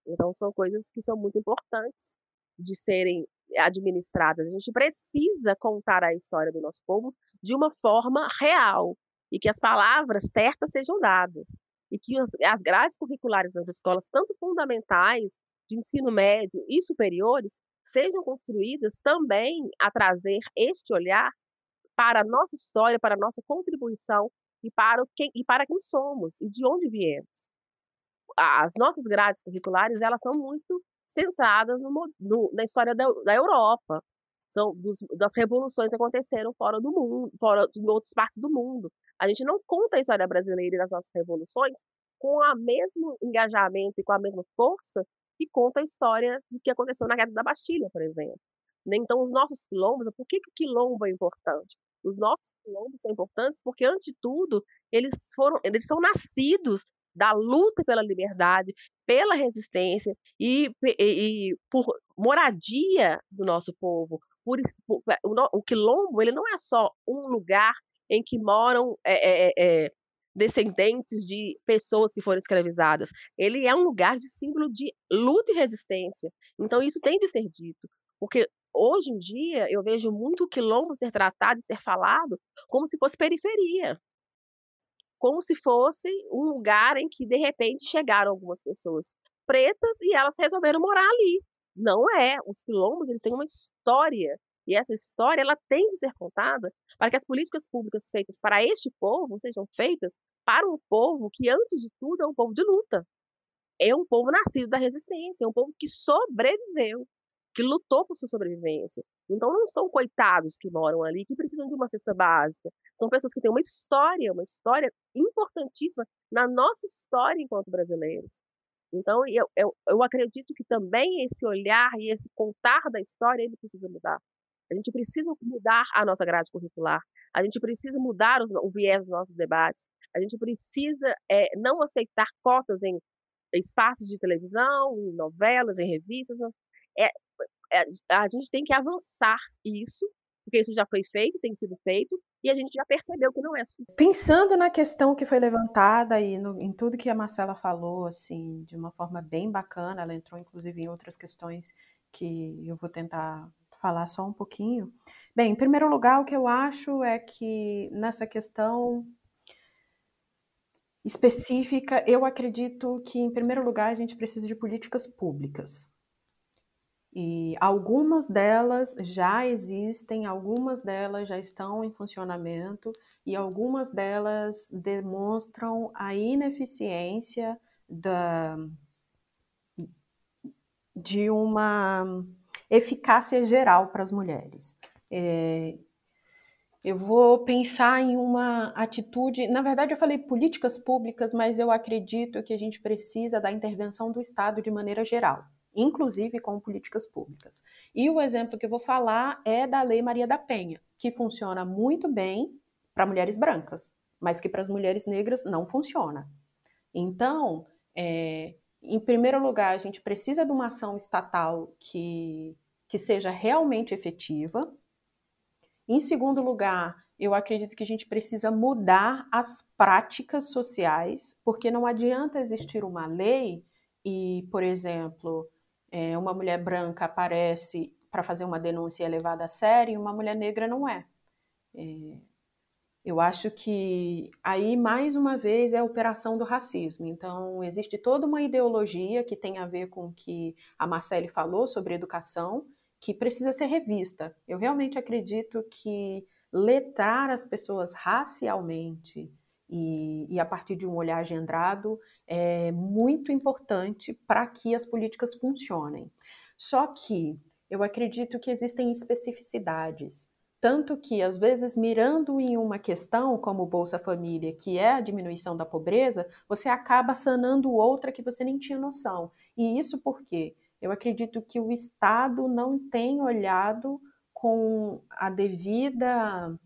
C: Então, são coisas que são muito importantes de serem administradas. A gente precisa contar a história do nosso povo de uma forma real e que as palavras certas sejam dadas. E que as, as grades curriculares nas escolas, tanto fundamentais, de ensino médio e superiores, sejam construídas também a trazer este olhar para a nossa história, para a nossa contribuição e para, o que, e para quem somos e de onde viemos. As nossas grades curriculares elas são muito centradas no, no, na história da, da Europa, são dos, das revoluções que aconteceram fora do mundo, fora em outras partes do mundo. A gente não conta a história brasileira e das nossas revoluções com o mesmo engajamento e com a mesma força que conta a história do que aconteceu na Guerra da Bastilha, por exemplo. Né, então, os nossos quilombos, por que, o quilombo é importante? Os nossos quilombos são importantes porque, antes de tudo, eles foram, eles são nascidos da luta pela liberdade, pela resistência e, e, e por moradia do nosso povo. Por, por, o, o quilombo ele não é só um lugar em que moram é, é, é, descendentes de pessoas que foram escravizadas. Ele é um lugar de símbolo de luta e resistência. Então isso tem de ser dito, porque hoje em dia eu vejo muito o quilombo ser tratado e ser falado como se fosse periferia. Como se fosse um lugar em que de repente chegaram algumas pessoas pretas e elas resolveram morar ali. Não é, os quilombos eles têm uma história e essa história ela tem de ser contada para que as políticas públicas feitas para este povo sejam feitas para um povo que, antes de tudo, é um povo de luta. É um povo nascido da resistência, é um povo que sobreviveu, que lutou por sua sobrevivência. Então não são coitados que moram ali, que precisam de uma cesta básica. São pessoas que têm uma história, uma história importantíssima na nossa história enquanto brasileiros. Então eu, eu, eu acredito que também esse olhar e esse contar da história ele precisa mudar. A gente precisa mudar a nossa grade curricular. A gente precisa mudar os, o viés dos nossos debates. A gente precisa é, não aceitar cotas em espaços de televisão, em novelas, em revistas. É, é, a gente tem que avançar isso, porque isso já foi feito, tem sido feito, e a gente já percebeu que não é suficiente.
B: Pensando na questão que foi levantada e no, em tudo que a Marcela falou, assim, de uma forma bem bacana, ela entrou inclusive em outras questões que eu vou tentar falar só um pouquinho. Bem, em primeiro lugar, o que eu acho é que nessa questão específica, eu acredito que, em primeiro lugar, a gente precisa de políticas públicas. E algumas delas já existem, algumas delas já estão em funcionamento e algumas delas demonstram a ineficiência da, de uma eficácia geral para as mulheres. É, eu vou pensar em uma atitude. Na verdade, eu falei políticas públicas, mas eu acredito que a gente precisa da intervenção do Estado de maneira geral, inclusive com políticas públicas. E o exemplo que eu vou falar é da Lei Maria da Penha, que funciona muito bem para mulheres brancas, mas que para as mulheres negras não funciona. Então, é, em primeiro lugar, a gente precisa de uma ação estatal que, que seja realmente efetiva. Em segundo lugar, eu acredito que a gente precisa mudar as práticas sociais, porque não adianta existir uma lei e, por exemplo, é, uma mulher branca aparece para fazer uma denúncia é levada a sério e uma mulher negra não é. é eu acho que aí, mais uma vez, é a operação do racismo. Então, existe toda uma ideologia que tem a ver com o que a Marcele falou sobre educação, que precisa ser revista. Eu realmente acredito que letrar as pessoas racialmente e, e a partir de um olhar gendrado é muito importante para que as políticas funcionem. Só que eu acredito que existem especificidades tanto que, às vezes, mirando em uma questão como Bolsa Família, que é a diminuição da pobreza, você acaba sanando outra que você nem tinha noção. E isso por quê? Eu acredito que o Estado não tem olhado com a devida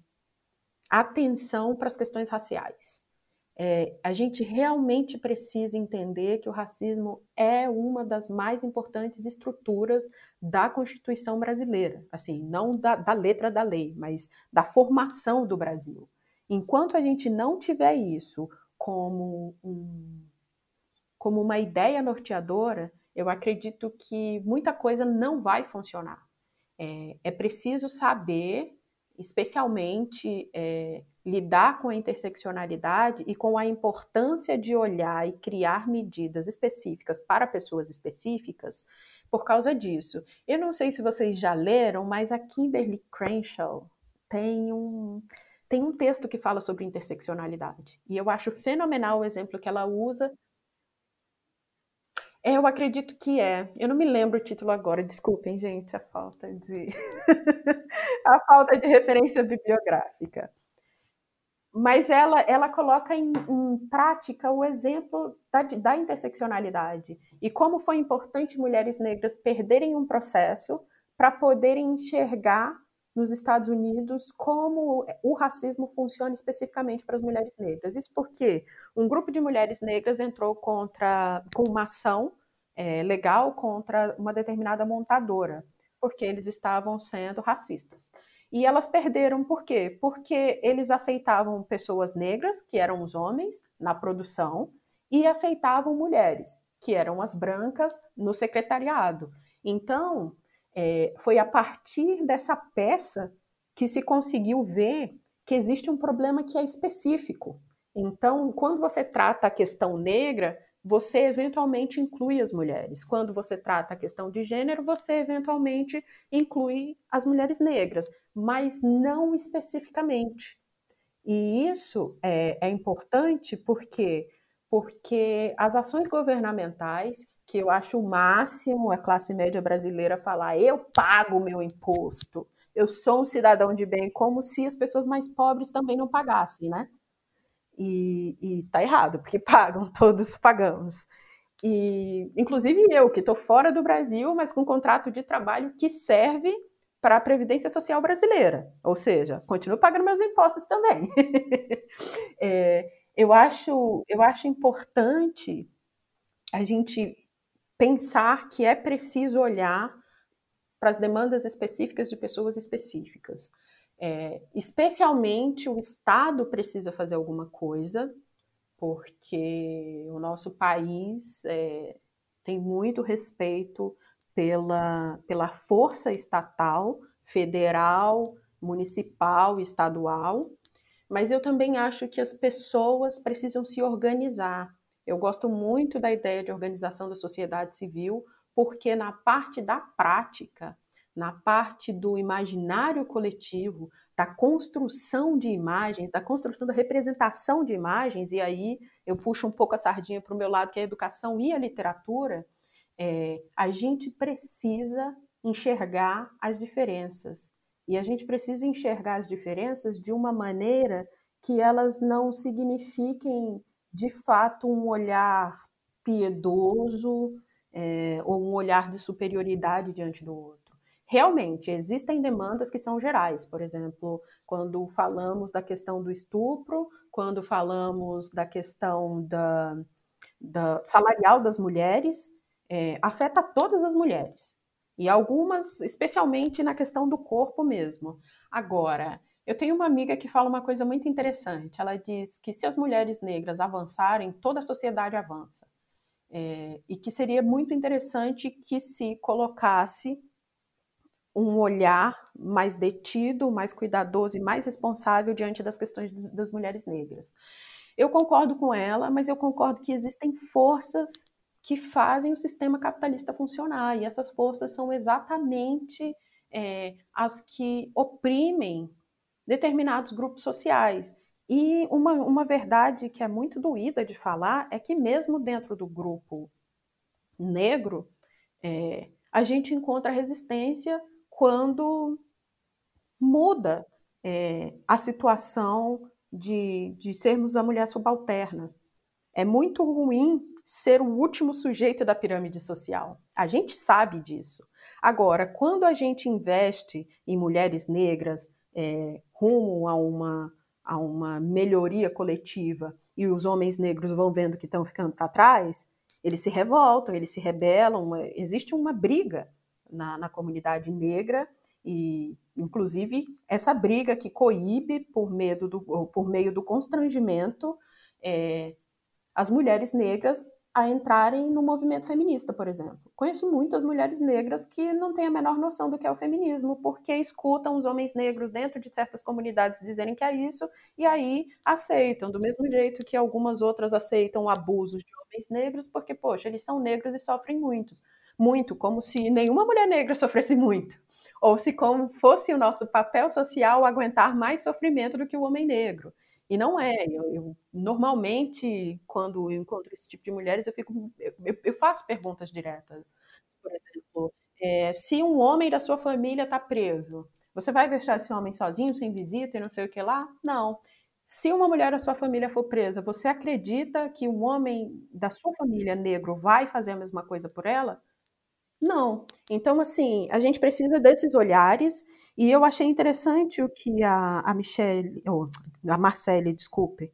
B: atenção para as questões raciais. É, a gente realmente precisa entender que o racismo é uma das mais importantes estruturas da Constituição brasileira, assim, não da, da letra da lei, mas da formação do Brasil. Enquanto a gente não tiver isso como, um, como uma ideia norteadora, eu acredito que muita coisa não vai funcionar. É, é preciso saber especialmente é, lidar com a interseccionalidade e com a importância de olhar e criar medidas específicas para pessoas específicas por causa disso. Eu não sei se vocês já leram, mas a Kimberly Crenshaw tem um, tem um texto que fala sobre interseccionalidade. E eu acho fenomenal o exemplo que ela usa. É, eu acredito que é. Eu não me lembro o título agora, desculpem, gente, a falta de a falta de referência bibliográfica. Mas ela, ela coloca em, em prática o exemplo da, da interseccionalidade e como foi importante mulheres negras perderem um processo para poderem enxergar nos Estados Unidos como o racismo funciona especificamente para as mulheres negras. Isso porque um grupo de mulheres negras entrou contra com uma ação é, legal contra uma determinada montadora, porque eles estavam sendo racistas. E elas perderam por quê? Porque eles aceitavam pessoas negras, que eram os homens, na produção, e aceitavam mulheres, que eram as brancas, no secretariado. Então, é, foi a partir dessa peça que se conseguiu ver que existe um problema que é específico. Então, quando você trata a questão negra, você eventualmente inclui as mulheres. Quando você trata a questão de gênero, você eventualmente inclui as mulheres negras, mas não especificamente. E isso é, é importante porque porque as ações governamentais que eu acho o máximo a classe média brasileira falar: eu pago o meu imposto, eu sou um cidadão de bem, como se as pessoas mais pobres também não pagassem, né? E, e tá errado, porque pagam, todos pagamos. E, inclusive eu, que estou fora do Brasil, mas com um contrato de trabalho que serve para a Previdência Social brasileira. Ou seja, continuo pagando meus impostos também. é, eu, acho, eu acho importante a gente pensar que é preciso olhar para as demandas específicas de pessoas específicas. É, especialmente o Estado precisa fazer alguma coisa, porque o nosso país é, tem muito respeito pela, pela força estatal, federal, municipal, estadual, mas eu também acho que as pessoas precisam se organizar. Eu gosto muito da ideia de organização da sociedade civil, porque na parte da prática, na parte do imaginário coletivo, da construção de imagens, da construção da representação de imagens, e aí eu puxo um pouco a sardinha para o meu lado, que é a educação e a literatura, é, a gente precisa enxergar as diferenças. E a gente precisa enxergar as diferenças de uma maneira que elas não signifiquem de fato um olhar piedoso é, ou um olhar de superioridade diante do outro. Realmente, existem demandas que são gerais, por exemplo, quando falamos da questão do estupro, quando falamos da questão da, da salarial das mulheres, é, afeta todas as mulheres. E algumas, especialmente na questão do corpo mesmo. Agora, eu tenho uma amiga que fala uma coisa muito interessante. Ela diz que se as mulheres negras avançarem, toda a sociedade avança. É, e que seria muito interessante que se colocasse um olhar mais detido, mais cuidadoso e mais responsável diante das questões das mulheres negras. Eu concordo com ela, mas eu concordo que existem forças que fazem o sistema capitalista funcionar, e essas forças são exatamente é, as que oprimem determinados grupos sociais. E uma, uma verdade que é muito doída de falar é que, mesmo dentro do grupo negro, é, a gente encontra resistência quando muda é, a situação de, de sermos a mulher subalterna. É muito ruim ser o último sujeito da pirâmide social. A gente sabe disso. Agora, quando a gente investe em mulheres negras, é, rumo a uma, a uma melhoria coletiva e os homens negros vão vendo que estão ficando para trás, eles se revoltam, eles se rebelam. Existe uma briga na, na comunidade negra e, inclusive, essa briga que coíbe por, medo do, por meio do constrangimento é, as mulheres negras a entrarem no movimento feminista, por exemplo. Conheço muitas mulheres negras que não têm a menor noção do que é o feminismo, porque escutam os homens negros dentro de certas comunidades dizerem que é isso, e aí aceitam, do mesmo jeito que algumas outras aceitam abusos de homens negros, porque, poxa, eles são negros e sofrem muito. Muito, como se nenhuma mulher negra sofresse muito. Ou se como fosse o nosso papel social aguentar mais sofrimento do que o homem negro. E não é. Eu, eu, normalmente, quando eu encontro esse tipo de mulheres, eu fico, eu, eu faço perguntas diretas. Por exemplo, é, se um homem da sua família está preso, você vai deixar esse homem sozinho, sem visita e não sei o que lá? Não. Se uma mulher da sua família for presa, você acredita que um homem da sua família negro vai fazer a mesma coisa por ela? Não. Então, assim, a gente precisa desses olhares e eu achei interessante o que a, a Michelle, ou a Marcele, desculpe,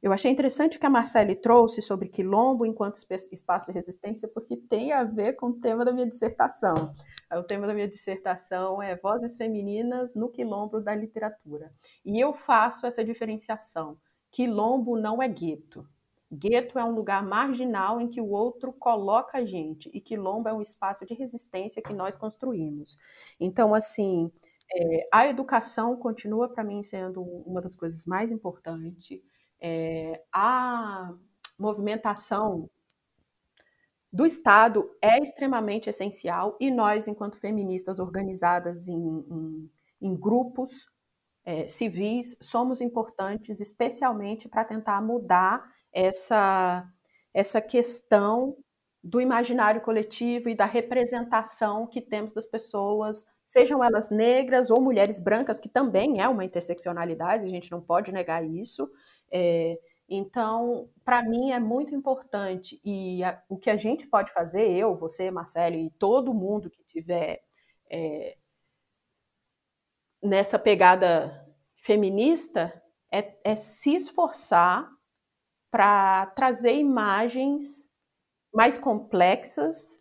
B: eu achei interessante o que a Marcele trouxe sobre quilombo enquanto espaço de resistência, porque tem a ver com o tema da minha dissertação. O tema da minha dissertação é Vozes Femininas no Quilombo da Literatura. E eu faço essa diferenciação. Quilombo não é gueto. Gueto é um lugar marginal em que o outro coloca a gente, e quilombo é um espaço de resistência que nós construímos. Então, assim, é, a educação continua para mim sendo uma das coisas mais importantes. É, a movimentação do Estado é extremamente essencial e nós, enquanto feministas organizadas em, em, em grupos é, civis, somos importantes, especialmente para tentar mudar essa, essa questão do imaginário coletivo e da representação que temos das pessoas sejam elas negras ou mulheres brancas, que também é uma interseccionalidade, a gente não pode negar isso. É, então, para mim é muito importante e a, o que a gente pode fazer, eu, você, Marcelo e todo mundo que tiver é, nessa pegada feminista, é, é se esforçar para trazer imagens mais complexas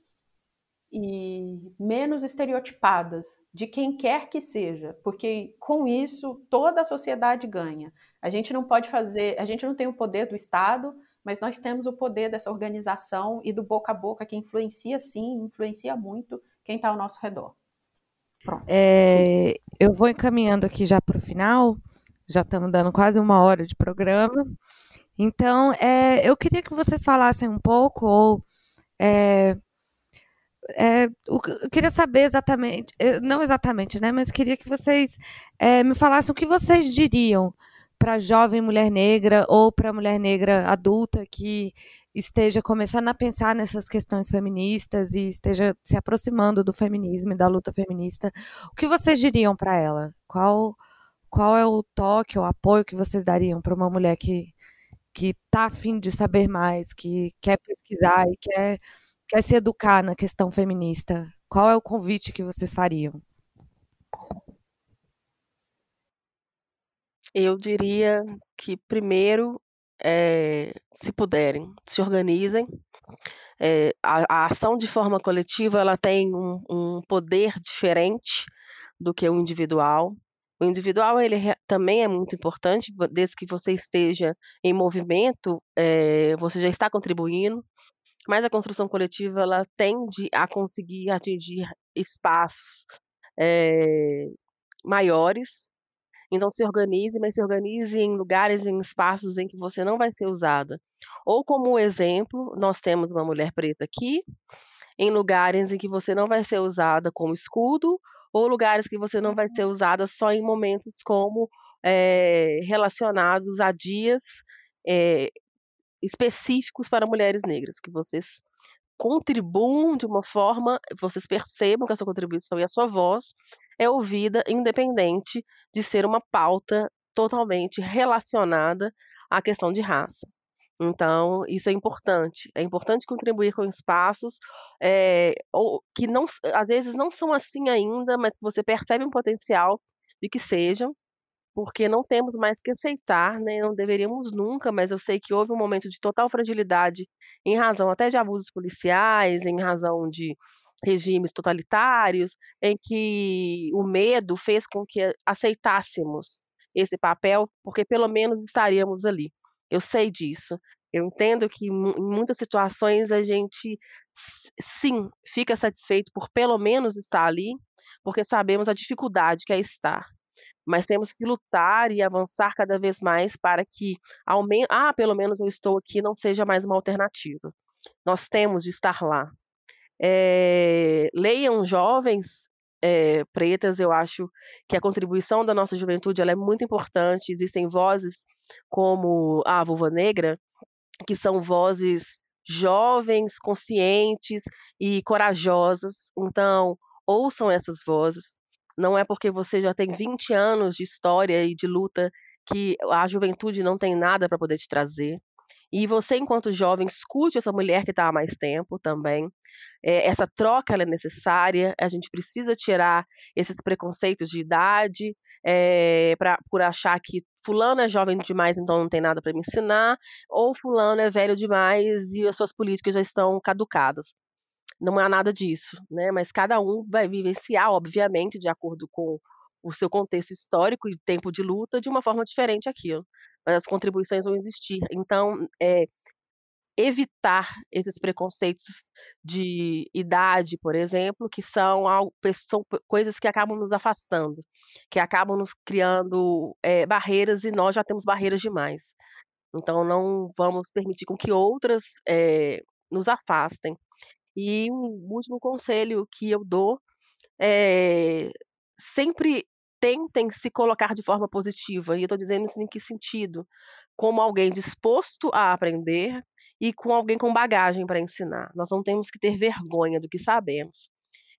B: e menos estereotipadas de quem quer que seja, porque com isso toda a sociedade ganha. A gente não pode fazer, a gente não tem o poder do Estado, mas nós temos o poder dessa organização e do boca a boca que influencia sim, influencia muito quem está ao nosso redor.
A: É, eu vou encaminhando aqui já para o final, já estamos dando quase uma hora de programa. Então, é, eu queria que vocês falassem um pouco, ou é, é, eu queria saber exatamente, eh, não exatamente, né? Mas queria que vocês é, me falassem o que vocês diriam para jovem mulher negra ou para mulher negra adulta que esteja começando a pensar nessas questões feministas e esteja se aproximando do feminismo e da luta feminista. O que vocês diriam para ela? Qual qual é o toque, o apoio que vocês dariam para uma mulher que que está afim de saber mais, que quer pesquisar e quer quer se educar na questão feminista, qual é o convite que vocês fariam?
C: Eu diria que primeiro, é, se puderem, se organizem. É, a, a, ação de forma coletiva ela tem um, um, poder diferente do que o individual. O individual ele também é muito importante, desde que você esteja em movimento, é, você já está contribuindo mas a construção coletiva ela tende a conseguir atingir espaços é, maiores. Então se organize, mas se organize em lugares, em espaços em que você não vai ser usada. Ou como exemplo, nós temos uma mulher preta aqui, em lugares em que você não vai ser usada como escudo, ou lugares que você não vai ser usada só em momentos como é, relacionados a dias é, específicos para mulheres negras, que vocês contribuam de uma forma, vocês percebam que a sua contribuição e a sua voz é ouvida independente de ser uma pauta totalmente relacionada à questão de raça. Então, isso é importante. É importante contribuir com espaços é, ou, que não, às vezes não são assim ainda, mas que você percebe um potencial de que sejam, porque não temos mais que aceitar, né, não deveríamos nunca, mas eu sei que houve um momento de total fragilidade em razão até de abusos policiais, em razão de regimes totalitários, em que o medo fez com que aceitássemos esse papel, porque pelo menos estaríamos ali. Eu sei disso. Eu entendo que em muitas situações a gente sim fica satisfeito por pelo menos estar ali, porque sabemos a dificuldade que é estar. Mas temos que lutar e avançar cada vez mais para que, ao men ah, pelo menos eu estou aqui, não seja mais uma alternativa. Nós temos de estar lá. É, leiam jovens é, pretas, eu acho que a contribuição da nossa juventude ela é muito importante. Existem vozes como a Vulva Negra, que são vozes jovens, conscientes e corajosas. Então, ouçam essas vozes. Não é porque você já tem 20 anos de história e de luta que a juventude não tem nada para poder te trazer. E você, enquanto jovem, escute essa mulher que está há mais tempo também. É, essa troca é necessária, a gente precisa tirar esses preconceitos de idade, é, pra, por achar que fulano é jovem demais, então não tem nada para me ensinar, ou fulano é velho demais e as suas políticas já estão caducadas. Não há nada disso, né? Mas cada um vai vivenciar, obviamente, de acordo com o seu contexto histórico e tempo de luta, de uma forma diferente aquilo. Mas as contribuições vão existir. Então, é, evitar esses preconceitos de idade, por exemplo, que são, algo, são coisas que acabam nos afastando, que acabam nos criando é, barreiras e nós já temos barreiras demais. Então, não vamos permitir com que outras é, nos afastem. E um último conselho que eu dou é sempre tentem se colocar de forma positiva. E eu estou dizendo isso em que sentido? Como alguém disposto a aprender e com alguém com bagagem para ensinar. Nós não temos que ter vergonha do que sabemos.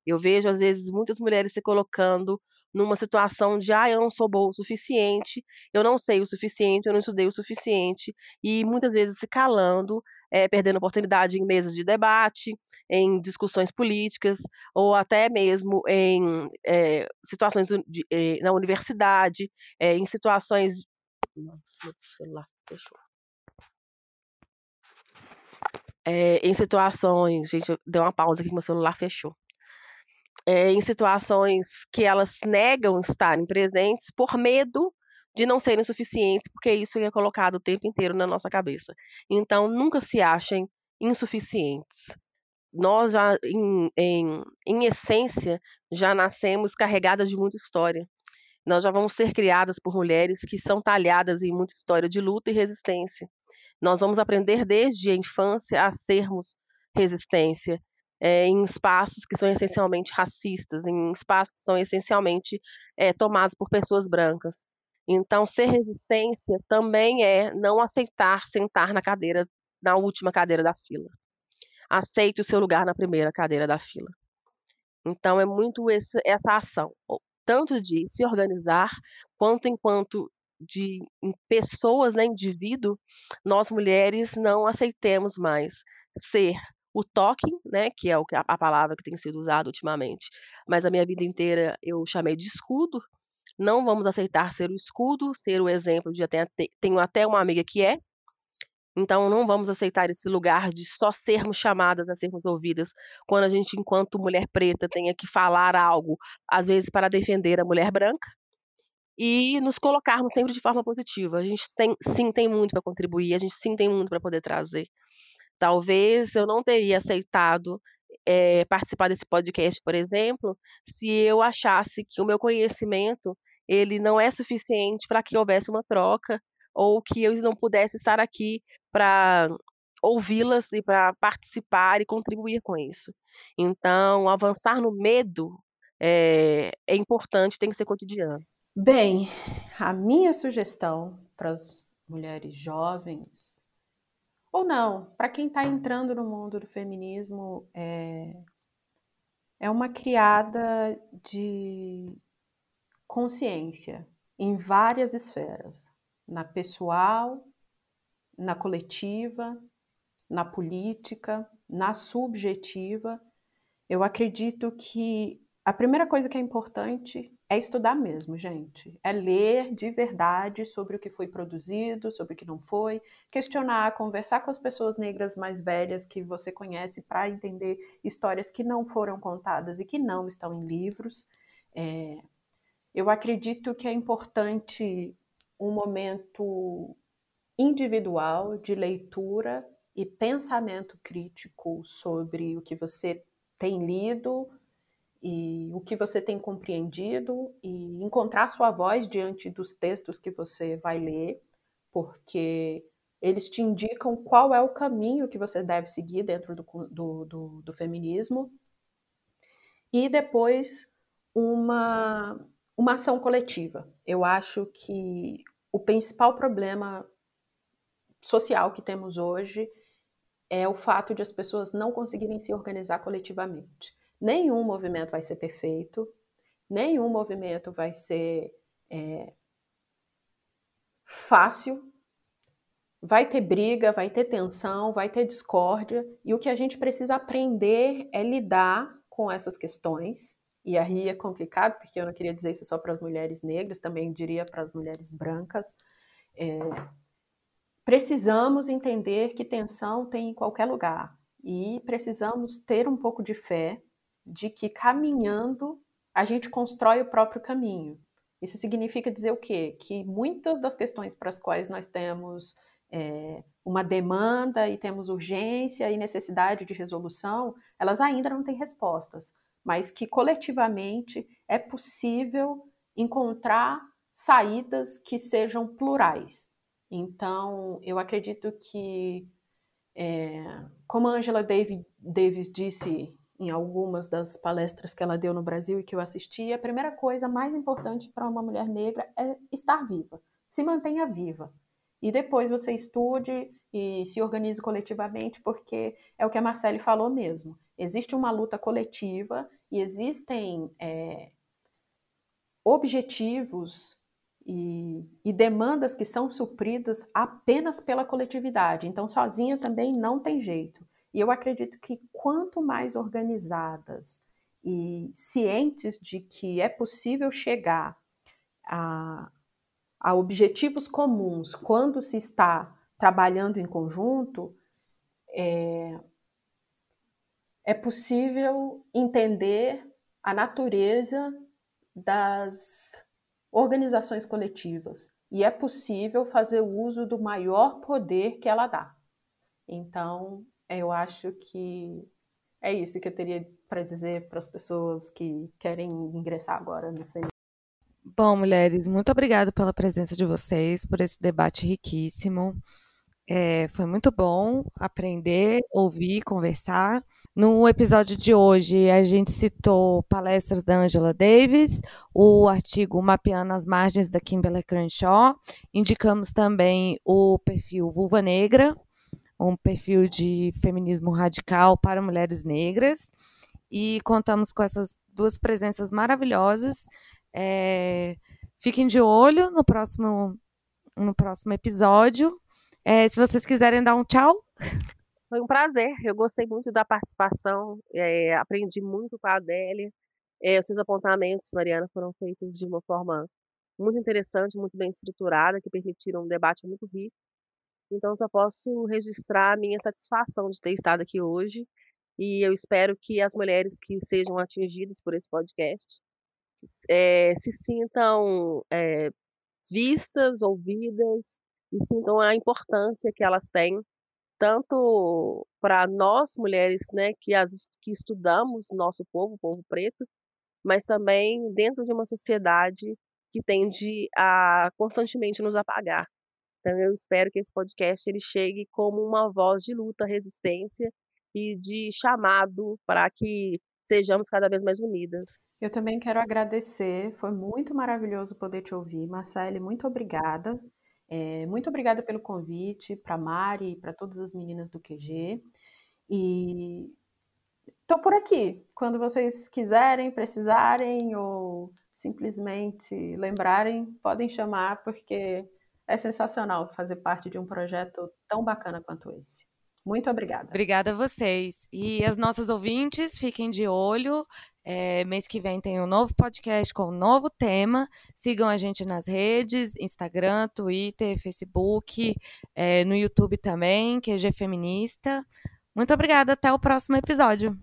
C: Eu vejo, às vezes, muitas mulheres se colocando numa situação de, ah, eu não sou boa o suficiente, eu não sei o suficiente, eu não estudei o suficiente, e muitas vezes se calando, é, perdendo oportunidade em mesas de debate, em discussões políticas, ou até mesmo em é, situações de, é, na universidade, em situações. Fechou. em situações. Gente, deu uma pausa aqui que meu celular fechou é, em situações que elas negam estarem presentes por medo de não serem suficientes, porque isso é colocado o tempo inteiro na nossa cabeça. Então, nunca se achem insuficientes. Nós já, em, em, em essência, já nascemos carregadas de muita história. Nós já vamos ser criadas por mulheres que são talhadas em muita história de luta e resistência. Nós vamos aprender desde a infância a sermos resistência, é, em espaços que são essencialmente racistas, em espaços que são essencialmente é, tomados por pessoas brancas. Então, ser resistência também é não aceitar sentar na cadeira, na última cadeira da fila. Aceite o seu lugar na primeira cadeira da fila. Então, é muito esse, essa ação, tanto de se organizar, quanto enquanto de pessoas, né, indivíduo, nós mulheres não aceitemos mais ser o toque, né, que é a palavra que tem sido usada ultimamente, mas a minha vida inteira eu chamei de escudo. Não vamos aceitar ser o escudo, ser o exemplo até tenho até uma amiga que é. Então não vamos aceitar esse lugar de só sermos chamadas a sermos ouvidas quando a gente, enquanto mulher preta, tenha que falar algo, às vezes para defender a mulher branca, e nos colocarmos sempre de forma positiva. A gente sim, sim tem muito para contribuir, a gente sim tem muito para poder trazer. Talvez eu não teria aceitado é, participar desse podcast, por exemplo, se eu achasse que o meu conhecimento ele não é suficiente para que houvesse uma troca ou que eu não pudesse estar aqui para ouvi-las e para participar e contribuir com isso. Então, avançar no medo é, é importante, tem que ser cotidiano.
B: Bem, a minha sugestão para as mulheres jovens ou não, para quem está entrando no mundo do feminismo, é, é uma criada de consciência em várias esferas, na pessoal, na coletiva, na política, na subjetiva. Eu acredito que a primeira coisa que é importante é estudar mesmo, gente. É ler de verdade sobre o que foi produzido, sobre o que não foi, questionar, conversar com as pessoas negras mais velhas que você conhece para entender histórias que não foram contadas e que não estão em livros. É... eu acredito que é importante um momento individual de leitura e pensamento crítico sobre o que você tem lido e o que você tem compreendido e encontrar sua voz diante dos textos que você vai ler, porque eles te indicam qual é o caminho que você deve seguir dentro do, do, do, do feminismo. E depois uma, uma ação coletiva. Eu acho que o principal problema social que temos hoje é o fato de as pessoas não conseguirem se organizar coletivamente. Nenhum movimento vai ser perfeito, nenhum movimento vai ser é, fácil. Vai ter briga, vai ter tensão, vai ter discórdia, e o que a gente precisa aprender é lidar com essas questões. E aí é complicado, porque eu não queria dizer isso só para as mulheres negras, também diria para as mulheres brancas. É, precisamos entender que tensão tem em qualquer lugar e precisamos ter um pouco de fé de que caminhando a gente constrói o próprio caminho. Isso significa dizer o quê? Que muitas das questões para as quais nós temos é, uma demanda e temos urgência e necessidade de resolução, elas ainda não têm respostas, mas que coletivamente é possível encontrar saídas que sejam plurais. Então, eu acredito que, é, como a Angela Davis disse em algumas das palestras que ela deu no Brasil e que eu assisti, a primeira coisa mais importante para uma mulher negra é estar viva. Se mantenha viva. E depois você estude e se organize coletivamente, porque é o que a Marcele falou mesmo. Existe uma luta coletiva e existem é, objetivos e, e, demandas que são supridas apenas pela coletividade. Então, sozinha também não tem jeito. E eu acredito que quanto mais organizadas e cientes de que é possível chegar a, a objetivos comuns quando se está trabalhando em conjunto, é, é possível entender a natureza das organizações coletivas e é possível fazer uso do maior poder que ela dá. Então, eu acho que é isso que eu teria para dizer para as pessoas que querem ingressar agora no feminismo.
A: Bom, mulheres, muito obrigada pela presença de vocês, por esse debate riquíssimo. É, foi muito bom aprender, ouvir, conversar. No episódio de hoje, a gente citou palestras da Angela Davis, o artigo Mapeando as Margens da Kimberly Crenshaw. Indicamos também o perfil Vulva Negra, um perfil de feminismo radical para mulheres negras. E contamos com essas duas presenças maravilhosas. É, fiquem de olho no próximo, no próximo episódio. É, se vocês quiserem dar um tchau.
C: Foi um prazer, eu gostei muito da participação, é, aprendi muito com a Adélia. É, os seus apontamentos, Mariana, foram feitos de uma forma muito interessante, muito bem estruturada, que permitiram um debate muito rico. Então, só posso registrar a minha satisfação de ter estado aqui hoje. E eu espero que as mulheres que sejam atingidas por esse podcast é, se sintam vistas, ouvidas e sintam a importância que elas têm tanto para nós mulheres, né, que as que estudamos nosso povo, o povo preto, mas também dentro de uma sociedade que tende a constantemente nos apagar. Então eu espero que esse podcast ele chegue como uma voz de luta, resistência e de chamado para que sejamos cada vez mais unidas.
B: Eu também quero agradecer, foi muito maravilhoso poder te ouvir. Marcele, muito obrigada. É, muito obrigada pelo convite para Mari e para todas as meninas do QG. E estou por aqui. Quando vocês quiserem, precisarem ou simplesmente lembrarem, podem chamar, porque é sensacional fazer parte de um projeto tão bacana quanto esse. Muito obrigada.
A: Obrigada a vocês. E as nossas ouvintes, fiquem de olho. É, mês que vem tem um novo podcast com um novo tema. Sigam a gente nas redes, Instagram, Twitter, Facebook, é, no YouTube também, QG Feminista. Muito obrigada, até o próximo episódio.